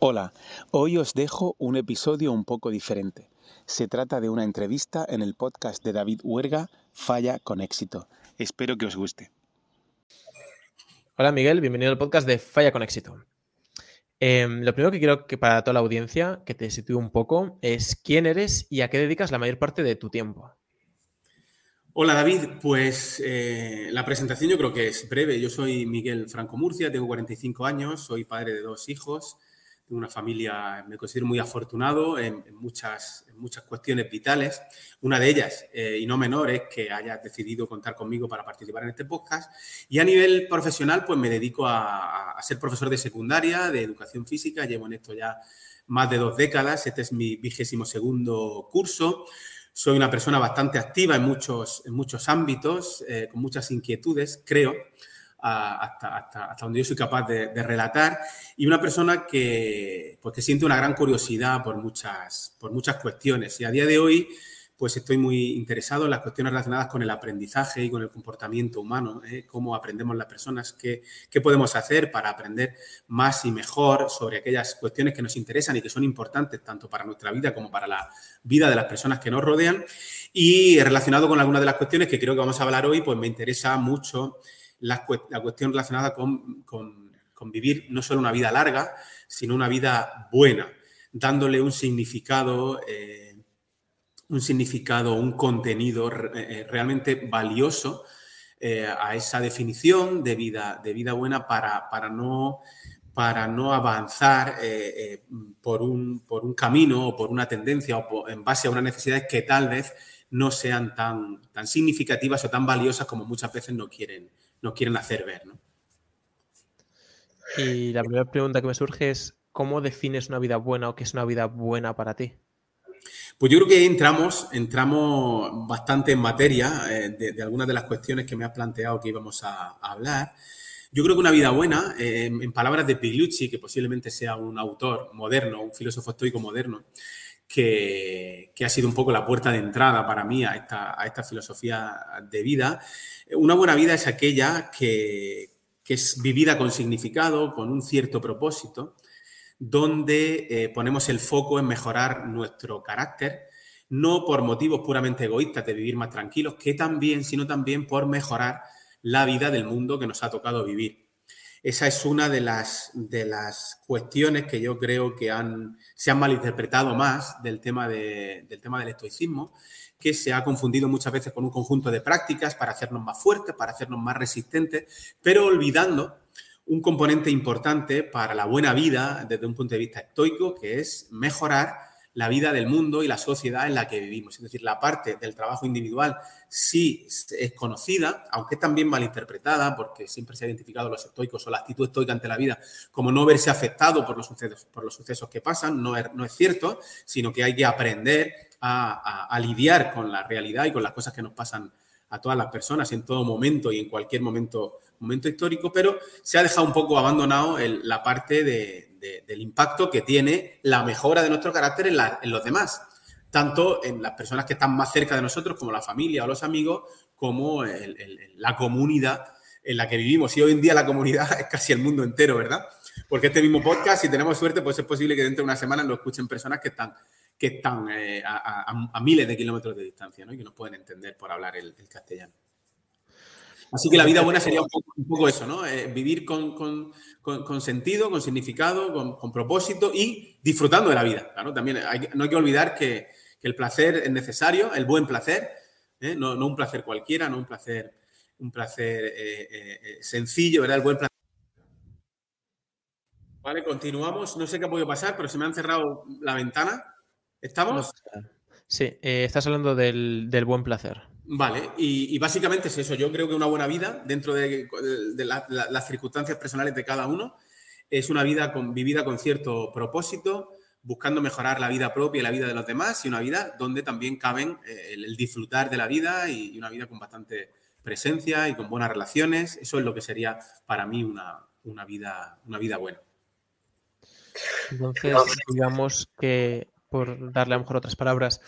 Hola, hoy os dejo un episodio un poco diferente. Se trata de una entrevista en el podcast de David Huerga, Falla con éxito. Espero que os guste. Hola Miguel, bienvenido al podcast de Falla con éxito. Em, lo primero que quiero que para toda la audiencia, que te sitúe un poco, es quién eres y a qué dedicas la mayor parte de tu tiempo. Hola David, pues eh, la presentación yo creo que es breve. Yo soy Miguel Franco Murcia, tengo 45 años, soy padre de dos hijos tengo una familia, me considero muy afortunado en, muchas, muchas cuestiones vitales. Una de ellas, eh, y no menor, es que hayas decidido contar conmigo para participar en este podcast. Y a nivel profesional, pues me dedico a, ser profesor de secundaria, de educación física. Llevo en esto ya más de dos décadas. Este es mi vigésimo segundo curso. Soy una persona bastante activa en muchos, en muchos ámbitos, eh, con muchas inquietudes, creo hasta, hasta, donde yo soy capaz de, relatar, y una persona que, pues, siente una gran curiosidad por muchas, por muchas cuestiones. Y a día de hoy, pues estoy muy interesado en las cuestiones relacionadas con el aprendizaje y con el comportamiento humano, ¿eh? cómo aprendemos las personas, qué, qué, podemos hacer para aprender más y mejor sobre aquellas cuestiones que nos interesan y que son importantes tanto para nuestra vida como para la vida de las personas que nos rodean. Y relacionado con algunas de las cuestiones que creo que vamos a hablar hoy, pues me interesa mucho la, cuestión relacionada con, vivir no solo una vida larga, sino una vida buena, dándole un significado, eh, un significado, un contenido eh, realmente valioso eh, a esa definición de vida, de vida buena para, para no para no avanzar por, un, por, un, camino o por una tendencia o en base a unas necesidades que tal vez no sean tan, tan significativas o tan valiosas como muchas veces no quieren, nos quieren hacer ver. ¿no? Y la primera pregunta que me surge es, ¿cómo defines una vida buena o qué es una vida buena para ti? Pues yo creo que entramos, entramos bastante en materia eh, de, algunas de las cuestiones que me has planteado que íbamos a, hablar. Yo creo que una vida buena, eh, en palabras de Pigliucci, que posiblemente sea un autor moderno, un filósofo estoico moderno, que, ha sido un poco la puerta de entrada para mí a esta, a esta filosofía de vida. Una buena vida es aquella que, es vivida con significado, con un cierto propósito, donde eh, ponemos el foco en mejorar nuestro carácter, no por motivos puramente egoístas de vivir más tranquilos, que también, sino también por mejorar la vida del mundo que nos ha tocado vivir. Esa es una de las, de las cuestiones que yo creo que han, se han malinterpretado más del tema, del tema del estoicismo, que se ha confundido muchas veces con un conjunto de prácticas para hacernos más fuertes, para hacernos más resistentes, pero olvidando un componente importante para la buena vida desde un punto de vista estoico, que es mejorar la vida del mundo y la sociedad en la que vivimos. Es decir, la parte del trabajo individual sí es conocida, aunque también malinterpretada, porque siempre se ha identificado los estoicos o la actitud estoica ante la vida como no verse afectado por los sucesos, por los sucesos que pasan. No es, no es cierto, sino que hay que aprender a, lidiar con la realidad y con las cosas que nos pasan a todas las personas en todo momento y en cualquier momento, momento histórico, pero se ha dejado un poco abandonado la parte de, del impacto que tiene la mejora de nuestro carácter en, los demás, tanto en las personas que están más cerca de nosotros, como la familia o los amigos, como la comunidad en la que vivimos. Y hoy en día la comunidad es casi el mundo entero, ¿verdad? Porque este mismo podcast, si tenemos suerte, pues es posible que dentro de una semana lo escuchen personas que están, que están eh, a, miles de kilómetros de distancia ¿no? y que nos pueden entender por hablar el castellano. Así que la vida buena sería un poco, eso, ¿no? Eh, vivir con, sentido, con significado, con, propósito y disfrutando de la vida. Claro, también no hay que olvidar que, el placer es necesario, el buen placer, ¿eh? no, un placer cualquiera, no un placer, un placer sencillo, ¿verdad? El buen placer. Vale, continuamos. No sé qué ha podido pasar, pero se me han cerrado la ventana. ¿Estamos? Sí, estás hablando del buen placer. Vale, y, básicamente es eso. Yo creo que una buena vida, dentro de, las circunstancias personales de cada uno, es una vida con, vivida con cierto propósito, buscando mejorar la vida propia y la vida de los demás, y una vida donde también caben eh, el, disfrutar de la vida y, una vida con bastante presencia y con buenas relaciones. Eso es lo que sería para mí una, vida, una vida buena. Entonces, digamos que, por darle a lo mejor otras palabras,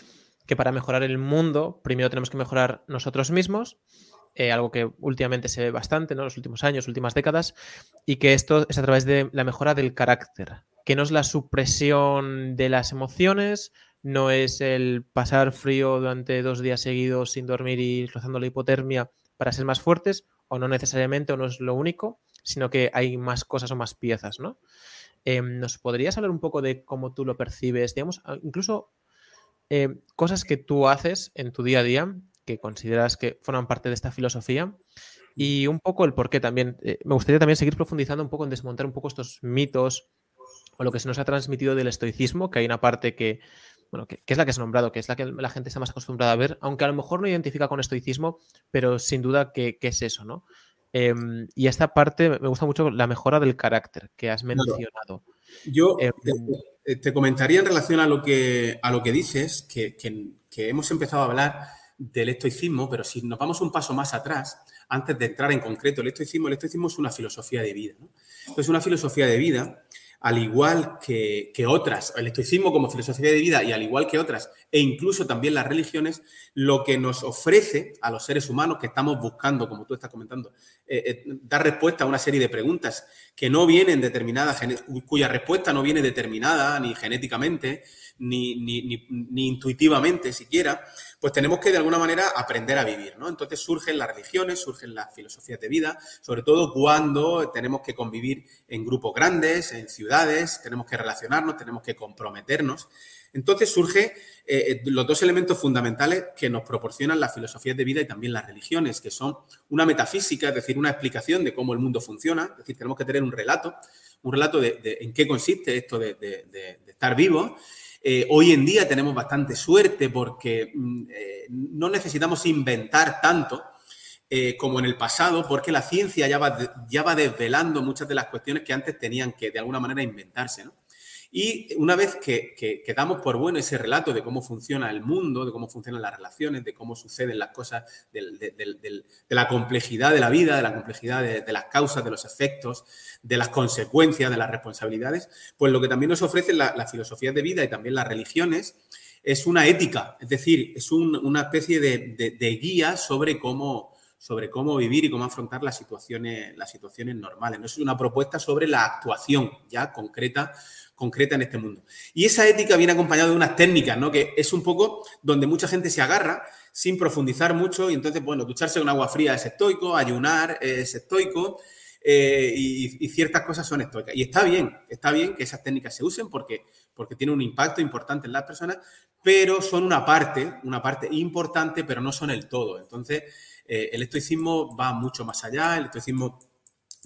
que para mejorar el mundo, primero tenemos que mejorar nosotros mismos, eh, algo que últimamente se ve bastante, ¿no? Los últimos años, últimas décadas, y que esto es a través de la mejora del carácter. que no es la supresión de las emociones, no es el pasar frío durante dos días seguidos sin dormir y rozando la hipotermia para ser más fuertes, o no necesariamente, o no es lo único, sino que hay más cosas o más piezas, ¿no? Em, ¿Nos podrías hablar un poco de cómo tú lo percibes? Digamos, incluso eh, cosas que tú haces en tu día a día que consideras que forman parte de esta filosofía y un poco el por qué también. Eh, me gustaría también seguir profundizando un poco en desmontar un poco estos mitos o lo que se nos ha transmitido del estoicismo, que hay una parte que, bueno, que, es la que has nombrado, que es la que la gente está más acostumbrada a ver, aunque a lo mejor no identifica con estoicismo, pero sin duda que, es eso, ¿no? Em, y esta parte me gusta mucho la mejora del carácter que has mencionado. Yo em, te, comentaría en relación a lo que, a lo que dices, que, que hemos empezado a hablar del estoicismo, pero si nos vamos un paso más atrás, antes de entrar en concreto el estoicismo, el estoicismo es una filosofía de vida. ¿no? Es una filosofía de vida al igual que, otras, el estoicismo como filosofía de vida y al igual que otras, e incluso también las religiones, lo que nos ofrece a los seres humanos que estamos buscando, como tú estás comentando, eh, eh, dar respuesta a una serie de preguntas que no vienen determinadas, cuya respuesta no viene determinada ni genéticamente, ni, ni, intuitivamente siquiera, pues tenemos que de alguna manera aprender a vivir, ¿no? Entonces surgen las religiones, surgen las filosofías de vida, sobre todo cuando tenemos que convivir en grupos grandes, en ciudades, tenemos que relacionarnos, tenemos que comprometernos. Entonces surgen eh, los dos elementos fundamentales que nos proporcionan las filosofías de vida y también las religiones, que son una metafísica, es decir, una explicación de cómo el mundo funciona, es decir, tenemos que tener un relato, un relato de, en qué consiste esto de, de estar vivo eh, hoy en día tenemos bastante suerte porque mm, eh, no necesitamos inventar tanto eh, como en el pasado, porque la ciencia ya va, ya va desvelando muchas de las cuestiones que antes tenían que de alguna manera inventarse. ¿no? Y una vez que, que, damos por bueno ese relato de cómo funciona el mundo, de cómo funcionan las relaciones, de cómo suceden las cosas, de, la complejidad de la vida, de la complejidad de, las causas, de los efectos, de las consecuencias, de las responsabilidades, pues lo que también nos ofrecen las la filosofías de vida y también las religiones es una ética, es decir, es una especie de, guía sobre cómo, sobre cómo vivir y cómo afrontar las situaciones, las situaciones normales. ¿no? Es una propuesta sobre la actuación ya concreta concreta en este mundo. Y esa ética viene acompañada de unas técnicas, ¿no? Que es un poco donde mucha gente se agarra sin profundizar mucho y entonces, bueno, ducharse con agua fría es estoico, ayunar es estoico eh, y, ciertas cosas son estoicas. Y está bien, está bien que esas técnicas se usen porque, porque tienen un impacto importante en las personas, pero son una parte, una parte importante, pero no son el todo. Entonces, eh, el estoicismo va mucho más allá, el estoicismo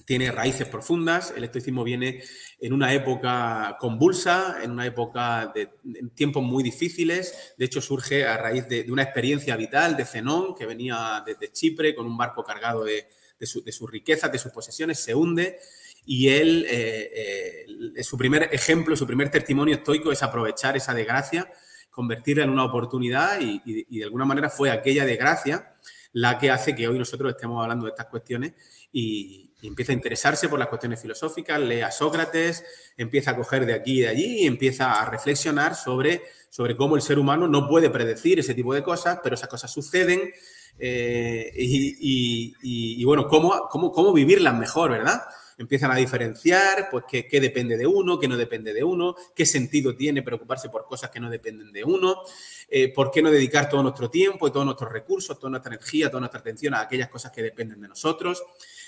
tiene raíces profundas. El estoicismo viene en una época convulsa, en una época de tiempos muy difíciles. De hecho, surge a raíz de, una experiencia vital de Zenón, que venía desde Chipre con un barco cargado de, su, de sus riquezas, de sus posesiones, se hunde. Y él, eh, eh, su primer ejemplo, su primer testimonio estoico es aprovechar esa desgracia, convertirla en una oportunidad y, y de alguna manera fue aquella desgracia la que hace que hoy nosotros estemos hablando de estas cuestiones y, empieza a interesarse por las cuestiones filosóficas, lee a Sócrates, empieza a coger de aquí y de allí y empieza a reflexionar sobre, sobre cómo el ser humano no puede predecir ese tipo de cosas, pero esas cosas suceden eh, y, bueno, cómo, cómo, cómo vivirlas mejor, ¿verdad? empiezan a diferenciar, pues, qué, depende de uno, qué no depende de uno, qué sentido tiene preocuparse por cosas que no dependen de uno, eh, por qué no dedicar todo nuestro tiempo y todos nuestros recursos, toda nuestra energía, toda nuestra atención a aquellas cosas que dependen de nosotros.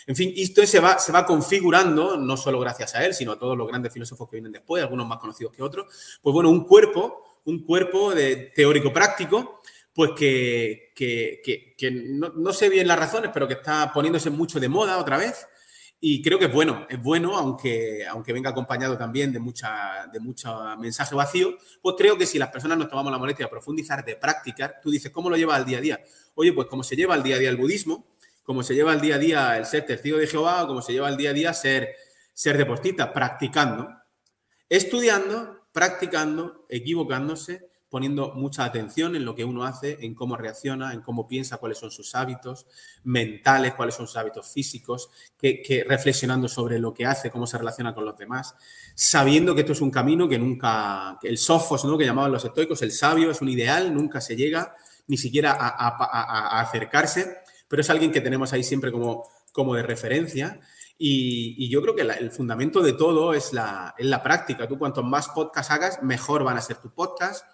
En fin, esto se va, configurando, no solo gracias a él, sino a todos los grandes filósofos que vienen después, algunos más conocidos que otros, pues bueno, un cuerpo, un cuerpo de teórico-práctico, pues que, no, sé bien las razones, pero que está poniéndose mucho de moda otra vez. Y creo que es bueno, es bueno, aunque, venga acompañado también de, mucha, mucho mensaje vacío, pues creo que si las personas nos tomamos la molestia de profundizar, de practicar, tú dices, ¿cómo lo lleva al día a día? Oye, pues como se lleva al día a día el budismo, como se lleva al día a día el ser testigo de Jehová o como se lleva al día a día ser, ser deportista, practicando, estudiando, practicando, equivocándose, poniendo mucha atención en lo que uno hace, en cómo reacciona, en cómo piensa, cuáles son sus hábitos mentales, cuáles son sus hábitos físicos, que, reflexionando sobre lo que hace, cómo se relaciona con los demás, sabiendo que esto es un camino que nunca, el sofos, ¿no? que llamaban los estoicos, el sabio es un ideal, nunca se llega ni siquiera a acercarse pero es alguien que tenemos ahí siempre como, como de referencia. Y, yo creo que el fundamento de todo es la, es la práctica. Tú cuanto más podcast hagas, mejor van a ser tus podcasts.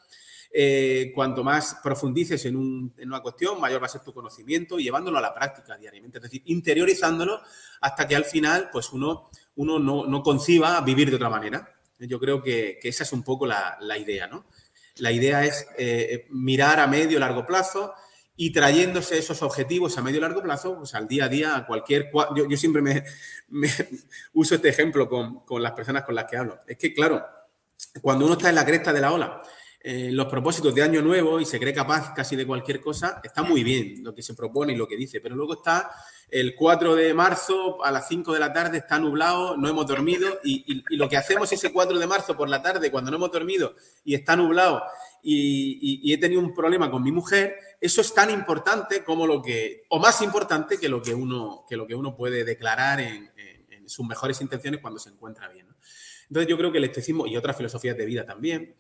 Eh, cuanto más profundices en, una cuestión, mayor va a ser tu conocimiento llevándolo a la práctica diariamente, es decir, interiorizándolo hasta que al final, pues uno, uno no, conciba vivir de otra manera. Yo creo que, esa es un poco la, idea, ¿no? La idea es eh, mirar a medio largo plazo y trayéndose esos objetivos a medio y largo plazo, pues al día a día, a cualquier... Yo, yo siempre me, uso este ejemplo con, con las personas con las que hablo. Es que, claro, cuando uno está en la cresta de la ola eh, los propósitos de año nuevo y se cree capaz casi de cualquier cosa, está muy bien lo que se propone y lo que dice, pero luego está el 4 de marzo a las 5 de la tarde, está nublado, no hemos dormido y, lo que hacemos ese 4 de marzo por la tarde cuando no hemos dormido y está nublado y, he tenido un problema con mi mujer, eso es tan importante como lo que, o más importante que lo que uno, que lo que uno puede declarar en, sus mejores intenciones cuando se encuentra bien. Entonces yo creo que el estoicismo y otras filosofías de vida también,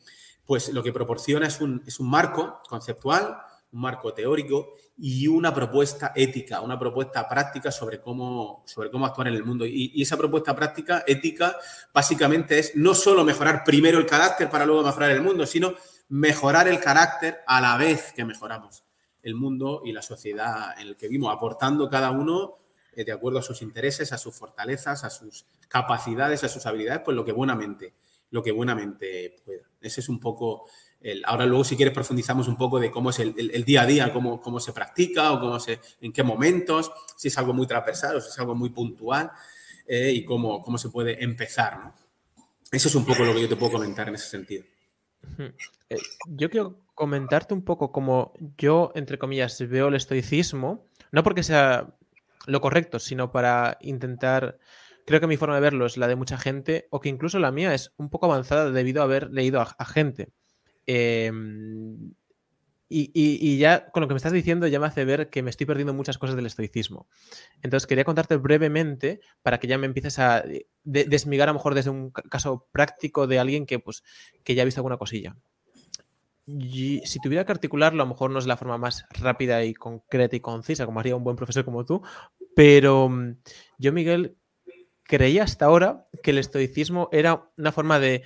pues lo que proporciona es un, es un marco conceptual, un marco teórico y una propuesta ética, una propuesta práctica sobre cómo, sobre cómo actuar en el mundo. Y, esa propuesta práctica ética básicamente es no solo mejorar primero el carácter para luego mejorar el mundo, sino mejorar el carácter a la vez que mejoramos el mundo y la sociedad en el que vivimos, aportando cada uno eh, de acuerdo a sus intereses, a sus fortalezas, a sus capacidades, a sus habilidades, pues lo que buenamente lo que buenamente pueda. Ese es un poco el, ahora luego si quieres profundizamos un poco de cómo es el, día a día, cómo, cómo, se practica o cómo se, en qué momentos, si es algo muy transversal o si es algo muy puntual eh, y cómo, cómo se puede empezar. ¿no? Eso es un poco lo que yo te puedo comentar en ese sentido. Eh, yo quiero comentarte un poco cómo yo, entre comillas, veo el estoicismo, no porque sea lo correcto, sino para intentar creo que mi forma de verlo es la de mucha gente, o que incluso la mía es un poco avanzada debido a haber leído a, gente. Em, y, ya con lo que me estás diciendo ya me hace ver que me estoy perdiendo muchas cosas del estoicismo. Entonces quería contarte brevemente para que ya me empieces a desmigar a lo mejor desde un caso práctico de alguien que, pues, que ya ha visto alguna cosilla. Y si tuviera que articularlo, a lo mejor no es la forma más rápida y concreta y concisa, como haría un buen profesor como tú, pero mm, yo, Miguel, creía hasta ahora que el estoicismo era una forma de,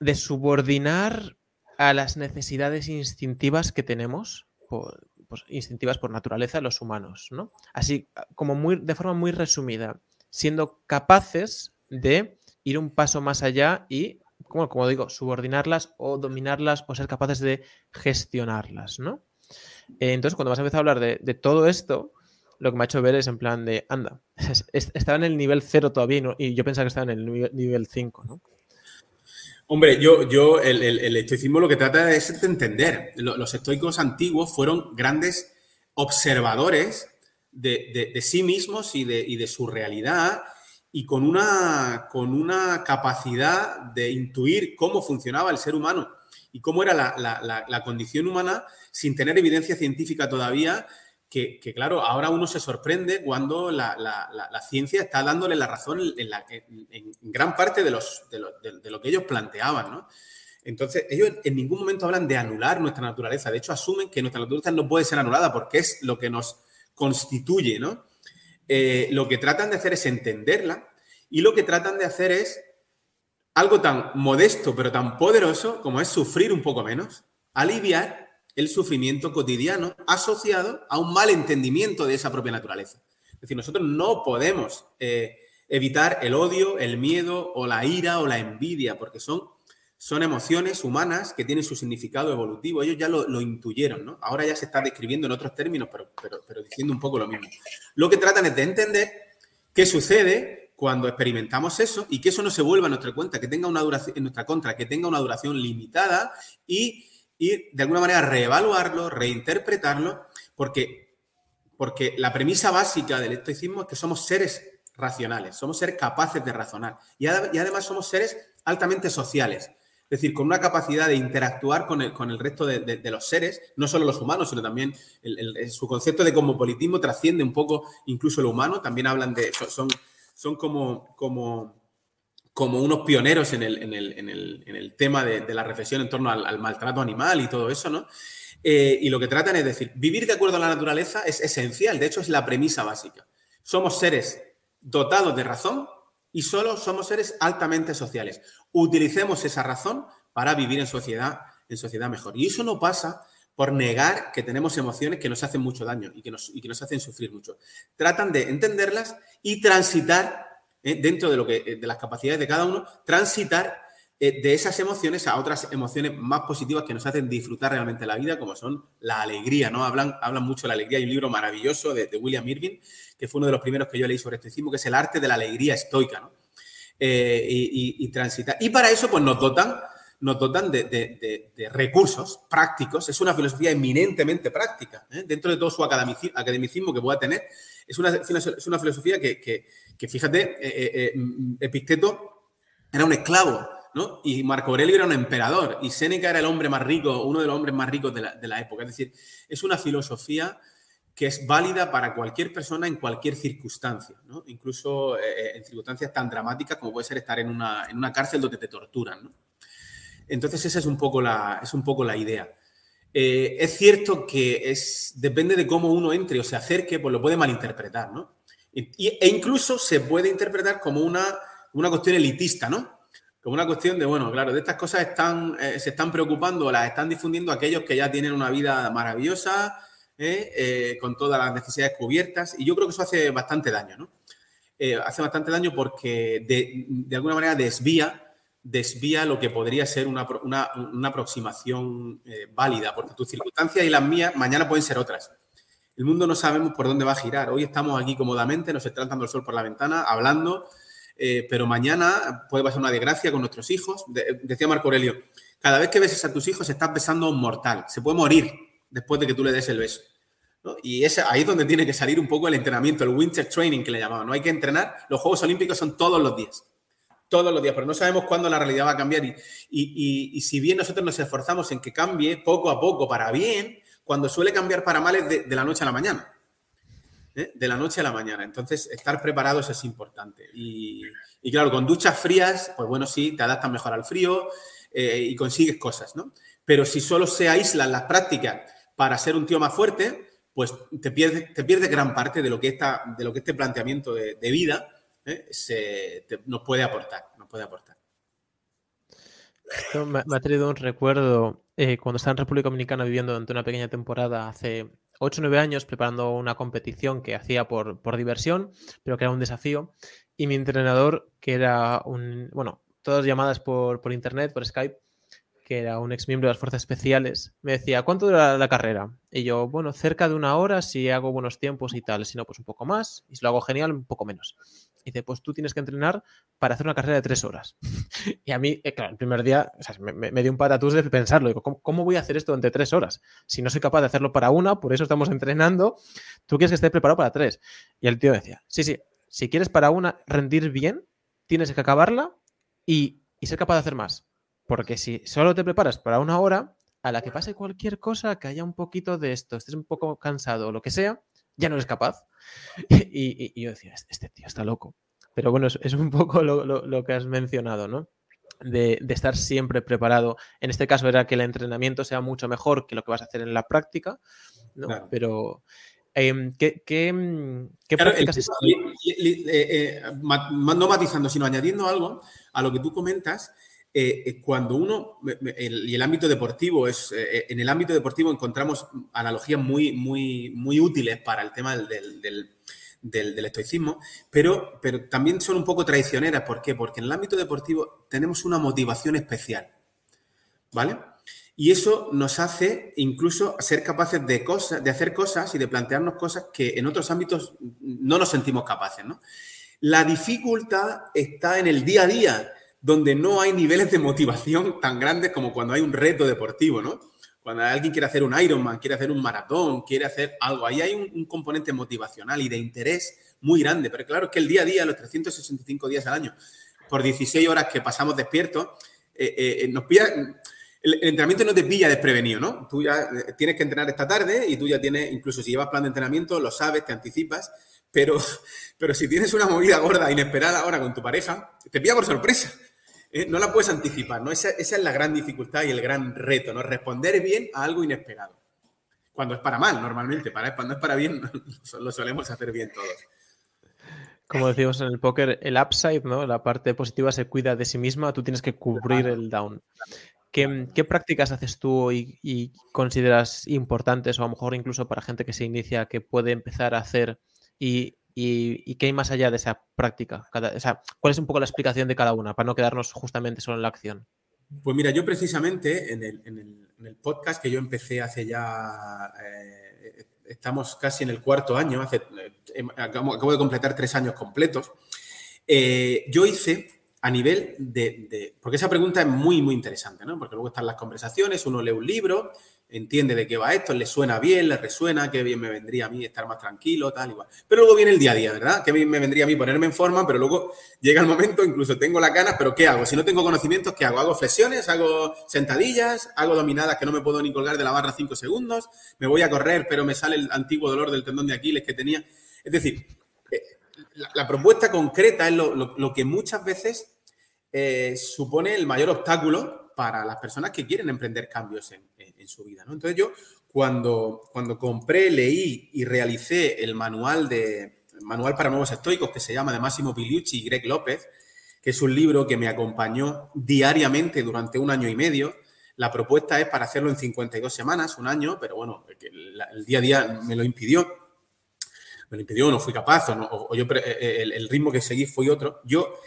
de subordinar a las necesidades instintivas que tenemos, pues, instintivas por naturaleza, los humanos, ¿no? Así como muy, de forma muy resumida, siendo capaces de ir un paso más allá y, como, como digo, subordinarlas o dominarlas o ser capaces de gestionarlas, ¿no? Eh, entonces, cuando vas a empezar a hablar de, de todo esto, lo que me ha hecho ver es en plan de, anda, estaba en el nivel 0 todavía y, yo pensaba que estaba en el nivel 5, ¿no? Hombre, yo, yo el, estoicismo lo que trata es de entender. Los estoicos antiguos fueron grandes observadores de, sí mismos y de, de, su realidad y con una, con una capacidad de intuir cómo funcionaba el ser humano y cómo era la, la condición humana sin tener evidencia científica todavía que, claro, ahora uno se sorprende cuando la, ciencia está dándole la razón en, la, en gran parte de, los, de, lo, que ellos planteaban, ¿no? Entonces, ellos en ningún momento hablan de anular nuestra naturaleza. De hecho, asumen que nuestra naturaleza no puede ser anulada porque es lo que nos constituye, ¿no? Eh, lo que tratan de hacer es entenderla y lo que tratan de hacer es algo tan modesto pero tan poderoso como es sufrir un poco menos, aliviar el sufrimiento cotidiano asociado a un mal entendimiento de esa propia naturaleza. Es decir, nosotros no podemos eh, evitar el odio, el miedo o la ira o la envidia, porque son, son emociones humanas que tienen su significado evolutivo. Ellos ya lo, intuyeron, ¿no? Ahora ya se está describiendo en otros términos, pero, pero, diciendo un poco lo mismo. Lo que tratan es de entender qué sucede cuando experimentamos eso y que eso no se vuelva a nuestra cuenta, que tenga una duración, en nuestra contra, que tenga una duración limitada y y de alguna manera reevaluarlo, reinterpretarlo, porque, porque la premisa básica del estoicismo es que somos seres racionales, somos seres capaces de razonar y, además somos seres altamente sociales. Es decir, con una capacidad de interactuar con el, con el resto de, los seres, no solo los humanos, sino también su concepto de cosmopolitismo trasciende un poco incluso lo humano. También hablan de, son, son como, como como unos pioneros en el, tema de, la reflexión en torno al, maltrato animal y todo eso, ¿no? Eh, y lo que tratan es decir, vivir de acuerdo a la naturaleza es esencial, de hecho es la premisa básica. Somos seres dotados de razón y solo somos seres altamente sociales. Utilicemos esa razón para vivir en sociedad, en sociedad mejor. Y eso no pasa por negar que tenemos emociones que nos hacen mucho daño y que nos, y que nos hacen sufrir mucho. Tratan de entenderlas y transitar eh, dentro de, lo que, eh, de las capacidades de cada uno, transitar eh, de esas emociones a otras emociones más positivas que nos hacen disfrutar realmente la vida, como son la alegría, ¿no? Hablan, hablan mucho de la alegría. Hay un libro maravilloso de, William Irving, que fue uno de los primeros que yo leí sobre estoicismo, que es el arte de la alegría estoica, ¿no? y, y, transitar. Y para eso, pues nos dotan nos dotan de, recursos prácticos. Es una filosofía eminentemente práctica. ¿eh? Dentro de todo su academicismo que pueda tener, es una, es una filosofía que, fíjate, eh, eh, mm, Epicteto era un esclavo, ¿no? Y Marco Aurelio era un emperador, y Séneca era el hombre más rico, uno de los hombres más ricos de la, época. Es decir, es una filosofía que es válida para cualquier persona en cualquier circunstancia, incluso en circunstancias tan dramáticas como puede ser estar en una, en una cárcel donde te torturan. ¿no? Entonces, esa es un poco la, es un poco la idea. Eh, es cierto que es, depende de cómo uno entre o se acerque, pues lo puede malinterpretar, ¿no? e incluso se puede interpretar como una, una cuestión elitista, ¿no? Como una cuestión de, bueno, claro, de estas cosas están, eh, se están preocupando las están difundiendo aquellos que ya tienen una vida maravillosa, ¿eh? con todas las necesidades cubiertas. Y yo creo que eso hace bastante daño, ¿no? hace bastante daño porque de, de alguna manera desvía desvía lo que podría ser una, aproximación eh, válida, porque tus circunstancias y las mías mañana pueden ser otras. El mundo no sabemos por dónde va a girar. Hoy estamos aquí cómodamente, nos está entrando el sol por la ventana, hablando, eh, pero mañana puede pasar una desgracia con nuestros hijos. decía Marco Aurelio, cada vez que beses a tus hijos estás besando a un mortal. Se puede morir después de que tú le des el beso. Y es ahí donde tiene que salir un poco el entrenamiento, el winter training que le llamamos. No hay que entrenar. Los Juegos Olímpicos son todos los días todos los días, pero no sabemos cuándo la realidad va a cambiar. Y, si bien nosotros nos esforzamos en que cambie poco a poco para bien, cuando suele cambiar para mal es de, la noche a la mañana. ¿eh? De la noche a la mañana. Entonces, estar preparados es importante. Y, claro, con duchas frías, pues bueno, sí, te adaptas mejor al frío eh, y consigues cosas, ¿no? Pero si solo se aíslan las prácticas para ser un tío más fuerte, pues te pierdes te pierde gran parte de lo que, esta, de lo que este planteamiento de vida ¿eh? puede aportar, nos puede aportar. Me, ha traído un recuerdo eh, cuando estaba en República Dominicana viviendo durante una pequeña temporada hace 8 o 9 años preparando una competición que hacía por, por diversión, pero que era un desafío. Y mi entrenador, que era un, bueno, todas llamadas por, por internet, por Skype, que era un ex miembro de las Fuerzas Especiales, me decía, ¿cuánto dura la carrera? Y yo, bueno, cerca de una hora si hago buenos tiempos y tal, si no, pues un poco más, y si lo hago genial, un poco menos. Y dice, pues tú tienes que entrenar para hacer una carrera de tres horas. y a mí, eh, claro, el primer día me, dio un patatús de pensarlo. Digo, ¿cómo, voy a hacer esto entre tres horas? Si no soy capaz de hacerlo para una, por eso estamos entrenando, tú quieres que esté preparado para tres. Y el tío decía, sí, sí, si quieres para una rendir bien, tienes que acabarla y, y ser capaz de hacer más. Porque si solo te preparas para una hora, a la que pase cualquier cosa, que haya un poquito de esto, estés un poco cansado o lo que sea, ya no eres capaz. Y, yo decía, este, este tío está loco. Pero bueno, es, un poco lo, que has mencionado, ¿no? De, estar siempre preparado. En este caso era que el entrenamiento sea mucho mejor que lo que vas a hacer en la práctica, ¿no? Pero, ¿qué, qué, qué prácticas No matizando, sino añadiendo algo a lo que tú comentas, eh, eh, cuando uno, y el ámbito deportivo, es, eh, en el ámbito deportivo encontramos analogías muy, muy, muy útiles para el tema del, del, estoicismo, pero, pero también son un poco traicioneras. ¿Por qué? Porque en el ámbito deportivo tenemos una motivación especial, ¿vale? Y eso nos hace incluso ser capaces de, cosas, de hacer cosas y de plantearnos cosas que en otros ámbitos no nos sentimos capaces, ¿no? La dificultad está en el día a día donde no hay niveles de motivación tan grandes como cuando hay un reto deportivo, ¿no? Cuando alguien quiere hacer un Ironman, quiere hacer un maratón, quiere hacer algo, ahí hay un, componente motivacional y de interés muy grande. Pero claro, es que el día a día, los 365 días al año, por 16 horas que pasamos despiertos, eh, eh, nos pilla, el, entrenamiento no te pilla desprevenido, ¿no? Tú ya eh, tienes que entrenar esta tarde y tú ya tienes, incluso si llevas plan de entrenamiento, lo sabes, te anticipas, pero, pero si tienes una movida gorda, inesperada ahora con tu pareja, te pilla por sorpresa. Eh, no la puedes anticipar, ¿no? Esa, es la gran dificultad y el gran reto, ¿no? Responder bien a algo inesperado. Cuando es para mal, normalmente. Para, cuando es para bien, lo solemos hacer bien todos. Como decimos en el póker, el upside, ¿no? La parte positiva se cuida de sí misma, tú tienes que cubrir el down. ¿Qué, prácticas haces tú y, consideras importantes o a lo mejor incluso para gente que se inicia que puede empezar a hacer y, qué hay más allá de esa práctica? o sea, ¿cuál es un poco la explicación de cada una para no quedarnos justamente solo en la acción? Pues mira, yo precisamente en el, podcast que yo empecé hace ya... Eh, estamos casi en el cuarto año, hace, eh, acabo, de completar tres años completos, eh, yo hice a nivel de, Porque esa pregunta es muy, muy interesante, ¿no? Porque luego están las conversaciones, uno lee un libro, entiende de qué va esto, le suena bien, le resuena, qué bien me vendría a mí estar más tranquilo, tal, igual. Pero luego viene el día a día, ¿verdad? Qué bien me vendría a mí ponerme en forma, pero luego llega el momento, incluso tengo la ganas, pero ¿qué hago? Si no tengo conocimientos, ¿qué hago? ¿Hago flexiones? ¿Hago sentadillas? ¿Hago dominadas que no me puedo ni colgar de la barra cinco segundos? ¿Me voy a correr, pero me sale el antiguo dolor del tendón de Aquiles que tenía? Es decir, eh, la, propuesta concreta es lo que muchas veces eh, supone el mayor obstáculo para las personas que quieren emprender cambios en, su vida. Entonces yo cuando, cuando compré, leí y realicé el manual, de, manual para nuevos estoicos que se llama de Máximo Piliucci y Greg López, que es un libro que me acompañó diariamente durante un año y medio, la propuesta es para hacerlo en 52 semanas, un año, pero bueno, el, día a día me lo impidió. Me lo impidió, no fui capaz, o, yo, eh, eh, el, el, ritmo que seguí fue otro. Yo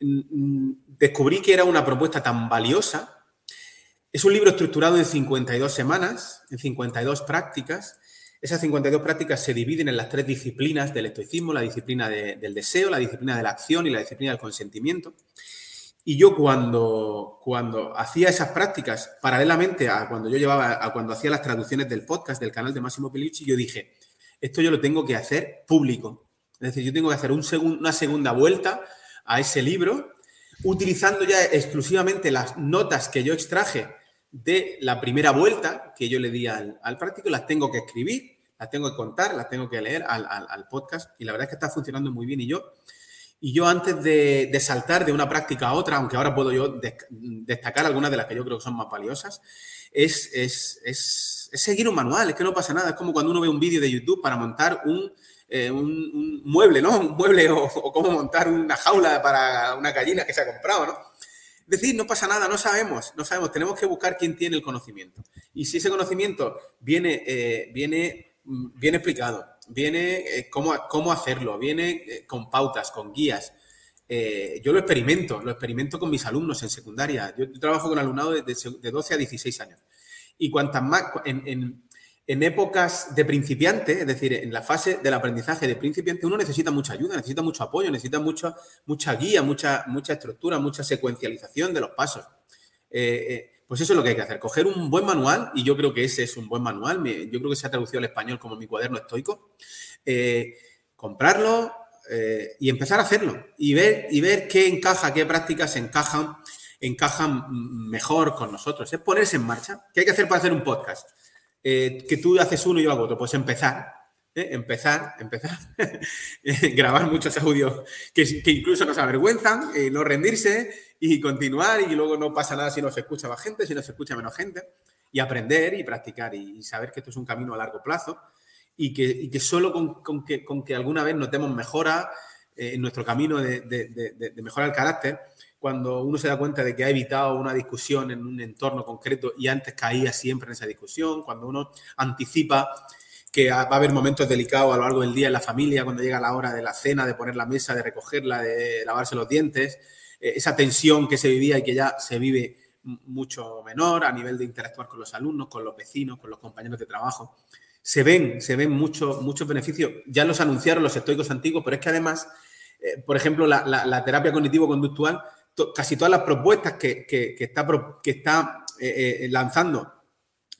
descubrí que era una propuesta tan valiosa. Es un libro estructurado en 52 semanas, en 52 prácticas. Esas 52 prácticas se dividen en las tres disciplinas del estoicismo, la disciplina del deseo, la disciplina de la acción y la disciplina del consentimiento. Y yo cuando, cuando hacía esas prácticas, paralelamente a cuando yo llevaba, a cuando hacía las traducciones del podcast del canal de Máximo Pelucci, yo dije, esto yo lo tengo que hacer público. Es decir, yo tengo que hacer un una segunda vuelta a ese libro, utilizando ya exclusivamente las notas que yo extraje de la primera vuelta que yo le di al, práctico, las tengo que escribir, las tengo que contar, las tengo que leer al, podcast y la verdad es que está funcionando muy bien y yo... Y yo antes de, saltar de una práctica a otra, aunque ahora puedo yo destacar algunas de las que yo creo que son más valiosas, es, es, seguir un manual, es que no pasa nada. Es como cuando uno ve un vídeo de YouTube para montar un, eh, un, mueble, ¿no? Un mueble o, cómo montar una jaula para una gallina que se ha comprado, ¿no? Es decir, no pasa nada, no sabemos, no sabemos, tenemos que buscar quién tiene el conocimiento. Y si ese conocimiento viene, eh, viene, mm, explicado, viene eh, cómo, cómo, hacerlo, viene con pautas, con guías, yo lo experimento, lo experimento con mis alumnos en secundaria. Yo, trabajo con alumnado de, de, 12 a 16 años. Y cuantas más, en épocas de principiante, es decir, en la fase del aprendizaje de principiante, uno necesita mucha ayuda, necesita mucho apoyo, necesita mucha, mucha guía, mucha, mucha estructura, mucha secuencialización de los pasos. Eh, eh, pues eso es lo que hay que hacer, coger un buen manual, y yo creo que ese es un buen manual, yo creo que se ha traducido al español como mi cuaderno estoico, eh, comprarlo y empezar a hacerlo y ver, y ver qué encaja, qué prácticas encajan, encajan mejor con nosotros. Es ponerse en marcha. ¿Qué hay que hacer para hacer un podcast? Eh, que tú haces uno y yo hago otro. Pues empezar, ¿eh? empezar, empezar, grabar muchos audios que, incluso nos avergüenzan, eh, no rendirse y continuar y luego no pasa nada si no se escucha más gente, si no se escucha menos gente y aprender y practicar y, saber que esto es un camino a largo plazo y que, solo con, que, alguna vez notemos mejora en nuestro camino de, de mejorar el carácter, cuando uno se da cuenta de que ha evitado una discusión en un entorno concreto y antes caía siempre en esa discusión, cuando uno anticipa que va a haber momentos delicados a lo largo del día en la familia, cuando llega la hora de la cena, de poner la mesa, de recogerla, de lavarse los dientes, eh, esa tensión que se vivía y que ya se vive mucho menor a nivel de interactuar con los alumnos, con los vecinos, con los compañeros de trabajo. Se ven, se ven muchos, muchos beneficios. Ya los anunciaron los estoicos antiguos, pero es que además, eh, por ejemplo, la, la terapia cognitivo-conductual casi todas las propuestas que, está, que está eh, eh, lanzando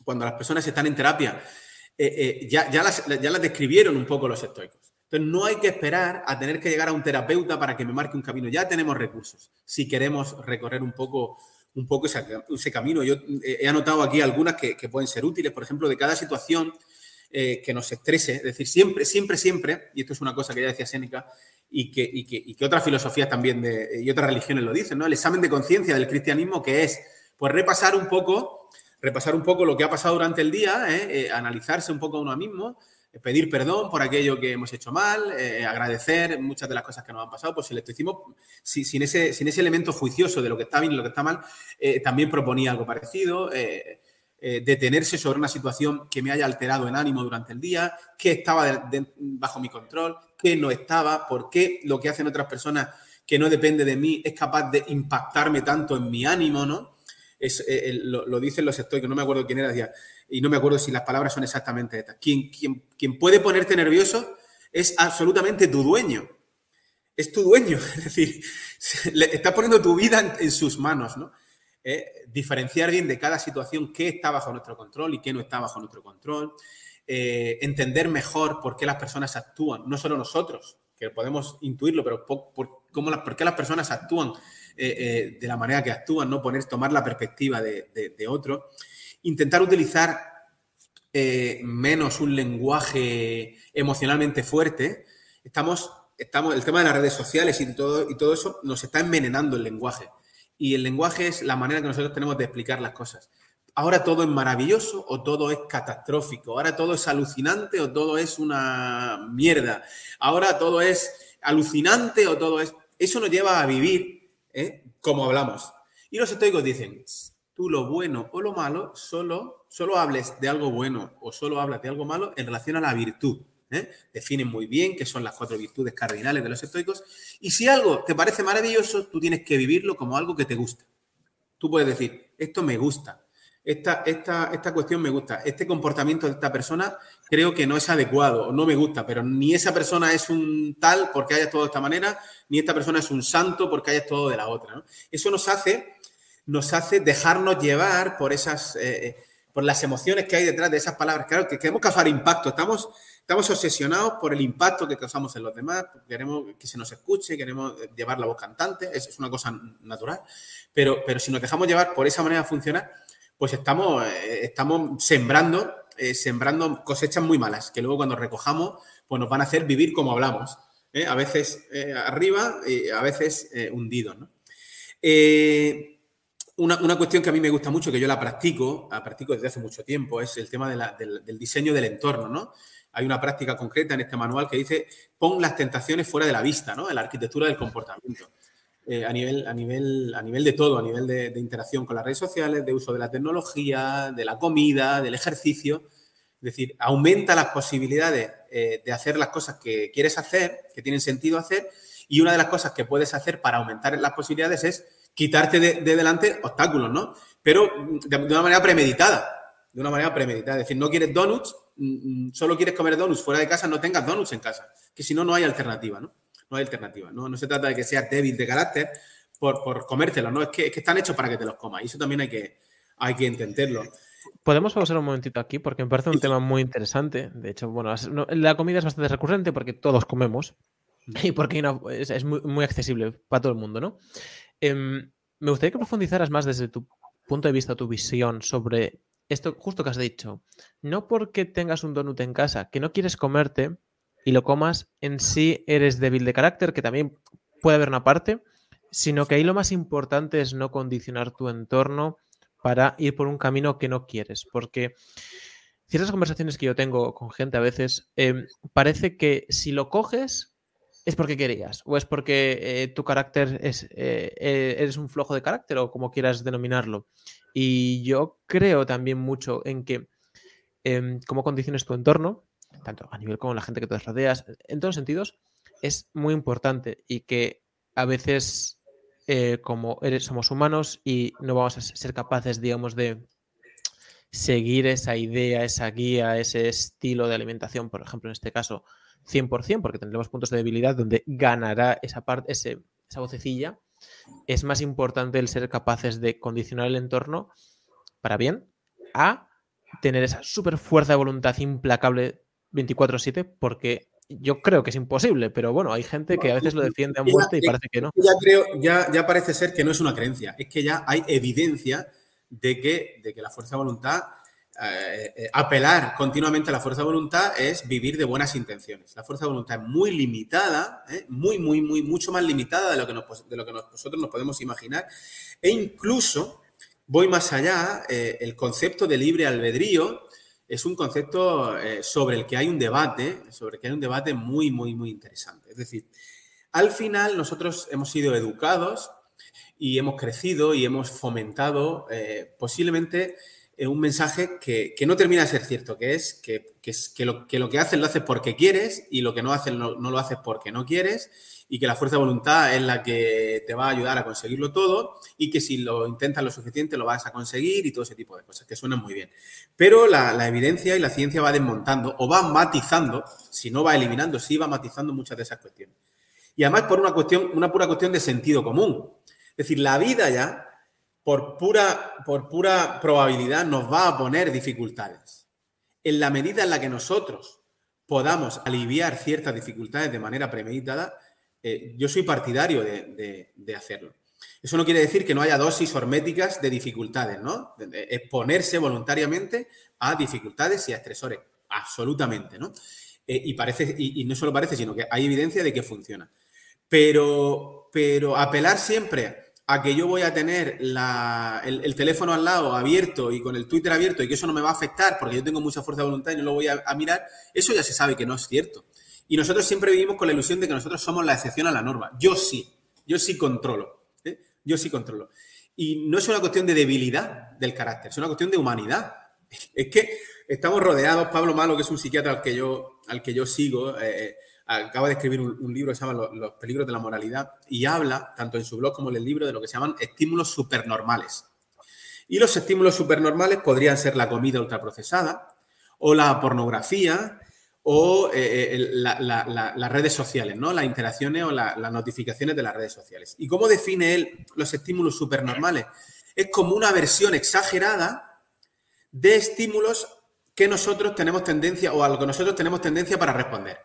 cuando las personas están en terapia, eh, ya, ya, las, ya las describieron un poco los estoicos. Entonces, no hay que esperar a tener que llegar a un terapeuta para que me marque un camino. Ya tenemos recursos si queremos recorrer un poco, un poco ese, camino. Yo he anotado aquí algunas que, pueden ser útiles. Por ejemplo, de cada situación que nos estrese. Es decir, siempre, siempre, siempre, y esto es una cosa que ya decía Séneca, y que, y que, y que otras filosofías también de, y otras religiones lo dicen, ¿no? El examen de conciencia del cristianismo que es, pues repasar un poco, repasar un poco lo que ha pasado durante el día, ¿eh? Eh, analizarse un poco a uno mismo, pedir perdón por aquello que hemos hecho mal, eh, agradecer muchas de las cosas que nos han pasado, pues el estoicismo, sin, ese, sin ese elemento juicioso de lo que está bien y lo que está mal, también proponía algo parecido. Detenerse sobre una situación que me haya alterado el ánimo durante el día, que estaba bajo mi control, que no estaba, por qué lo que hacen otras personas que no depende de mí es capaz de impactarme tanto en mi ánimo, ¿no? Es, lo, dicen los estoicos, no me acuerdo quién era, decía, y no me acuerdo si las palabras son exactamente estas. Quien, quien, quien puede ponerte nervioso es absolutamente tu dueño. Es tu dueño. Es decir, le estás poniendo tu vida en, sus manos, ¿no? Eh, diferenciar bien de cada situación qué está bajo nuestro control y qué no está bajo nuestro control. Eh, entender mejor por qué las personas actúan, no solo nosotros, que podemos intuirlo, pero por, cómo por qué las personas actúan eh, de la manera que actúan, ¿no? Poner, tomar la perspectiva de, de, otro intentar utilizar eh, menos un lenguaje emocionalmente fuerte, estamos, estamos, el tema de las redes sociales y todo, y todo eso nos está envenenando el lenguaje. Y el lenguaje es la manera que nosotros tenemos de explicar las cosas. Ahora todo es maravilloso o todo es catastrófico. Ahora todo es alucinante o todo es una mierda. Ahora todo es alucinante o todo es... Eso nos lleva a vivir ¿eh? como hablamos. Y los estoicos dicen, tú lo bueno o lo malo, solo, solo hables de algo bueno o solo hablas de algo malo en relación a la virtud. ¿eh? Definen muy bien qué son las cuatro virtudes cardinales de los estoicos. Y si algo te parece maravilloso, tú tienes que vivirlo como algo que te gusta. Tú puedes decir, esto me gusta, esta, esta, esta cuestión me gusta, este comportamiento de esta persona creo que no es adecuado no me gusta, pero ni esa persona es un tal porque haya todo de esta manera, ni esta persona es un santo porque haya todo de la otra. Eso nos hace nos hace dejarnos llevar por esas, eh, eh, por las emociones que hay detrás de esas palabras. Claro, que queremos causar impacto, estamos, estamos obsesionados por el impacto que causamos en los demás, queremos que se nos escuche, queremos llevar la voz cantante, es, es una cosa natural, pero, pero si nos dejamos llevar por esa manera de funcionar, pues estamos, eh, estamos sembrando, sembrando cosechas muy malas, que luego cuando recojamos, pues nos van a hacer vivir como hablamos. A veces arriba y a veces hundidos. ¿no? Una, cuestión que a mí me gusta mucho, que yo la practico, la practico desde hace mucho tiempo, es el tema del, diseño del entorno, ¿no? Hay una práctica concreta en este manual que dice, pon las tentaciones fuera de la vista, ¿no? En la arquitectura del comportamiento. Eh, a, nivel, a, nivel, a nivel de todo, a nivel de, interacción con las redes sociales, de uso de la tecnología, de la comida, del ejercicio. Es decir, aumenta las posibilidades eh, de hacer las cosas que quieres hacer, que tienen sentido hacer, y una de las cosas que puedes hacer para aumentar las posibilidades es quitarte de, delante obstáculos, ¿no? Pero de, una manera premeditada. De una manera premeditada. Es decir, no quieres donuts, mm, mm, solo quieres comer donuts fuera de casa, no tengas donuts en casa. Que si no, no hay alternativa, ¿no? No hay alternativa. No, no se trata de que seas débil de carácter por, por comértelo, ¿no? Es que, es que están hechos para que te los comas. Y eso también hay que, hay que entenderlo. Podemos pausar un momentito aquí porque me parece un tema muy interesante. De hecho, bueno, la comida es bastante recurrente porque todos comemos y porque es, es muy, muy, accesible para todo el mundo, ¿no? Em, me gustaría que profundizaras más desde tu punto de vista, tu visión sobre esto justo que has dicho. No porque tengas un donut en casa que no quieres comerte y lo comas, en sí eres débil de carácter, que también puede haber una parte, sino que ahí lo más importante es no condicionar tu entorno para ir por un camino que no quieres. Porque ciertas conversaciones que yo tengo con gente a veces, em, parece que si lo coges, es porque querías o es porque eh, tu carácter es, eh, eh, eres un flojo de carácter o como quieras denominarlo. Y yo creo también mucho en que em, cómo condiciones tu entorno, tanto a nivel como la gente que te rodeas, en todos sentidos, es muy importante y que a veces como eres, somos humanos y no vamos a ser capaces, digamos, de seguir esa idea, esa guía, ese estilo de alimentación, por ejemplo, en este caso, 100%, porque tendremos puntos de debilidad donde ganará esa parte, esa vocecilla, es más importante el ser capaces de condicionar el entorno para bien a tener esa super fuerza de voluntad implacable 24/7, porque yo creo que es imposible, pero bueno, hay gente que a veces lo defiende a muerte y parece que no. Ya creo, ya, ya parece ser que no es una creencia, es que ya hay evidencia de que, de que la fuerza de voluntad eh, eh, apelar continuamente a la fuerza de voluntad es vivir de buenas intenciones. La fuerza de voluntad es muy limitada, ¿eh? muy, muy, muy, mucho más limitada de lo que, de lo que nosotros nos podemos imaginar. E incluso, voy más allá, el concepto de libre albedrío es un concepto eh, sobre el que hay un debate, sobre el que hay un debate muy, muy, muy interesante. Es decir, al final nosotros hemos sido educados y hemos crecido y hemos fomentado eh, posiblemente eh, un mensaje que, no termina de ser cierto, que es que, que, lo, que, lo, que haces lo haces porque quieres y lo que no haces no, lo haces porque no quieres y que la fuerza de voluntad es la que te va a ayudar a conseguirlo todo y que si lo intentas lo suficiente lo vas a conseguir y todo ese tipo de cosas que suenan muy bien. Pero la, evidencia y la ciencia va desmontando o va matizando, si no va eliminando, sí va matizando muchas de esas cuestiones. Y además por una cuestión, una pura cuestión de sentido común. Es decir, la vida ya, por pura, por pura probabilidad, nos va a poner dificultades. En la medida en la que nosotros podamos aliviar ciertas dificultades de manera premeditada, eh, yo soy partidario de, hacerlo. Eso no quiere decir que no haya dosis horméticas de dificultades, ¿no? exponerse voluntariamente a dificultades y a estresores, absolutamente, ¿no? Eh, y, parece, y, no solo parece, sino que hay evidencia de que funciona. Pero, pero apelar siempre a que yo voy a tener el, teléfono al lado abierto y con el Twitter abierto y que eso no me va a afectar porque yo tengo mucha fuerza de voluntad y no lo voy a mirar, eso ya se sabe que no es cierto. Y nosotros siempre vivimos con la ilusión de que nosotros somos la excepción a la norma. Yo sí, yo sí controlo. ¿eh? Yo sí controlo. Y no es una cuestión de debilidad del carácter, es una cuestión de humanidad. Es que estamos rodeados, Pablo Malo, que es un psiquiatra al que yo, al que yo sigo, eh, acaba de escribir un, libro que se llama los, peligros de la moralidad y habla, tanto en su blog como en el libro, de lo que se llaman estímulos supernormales. Y los estímulos supernormales podrían ser la comida ultraprocesada o la pornografía o eh, eh, las redes sociales, ¿no? Las interacciones o las notificaciones de las redes sociales. ¿Y cómo define él los estímulos supernormales? Es como una versión exagerada de estímulos que nosotros tenemos tendencia o a lo que nosotros tenemos tendencia para responder.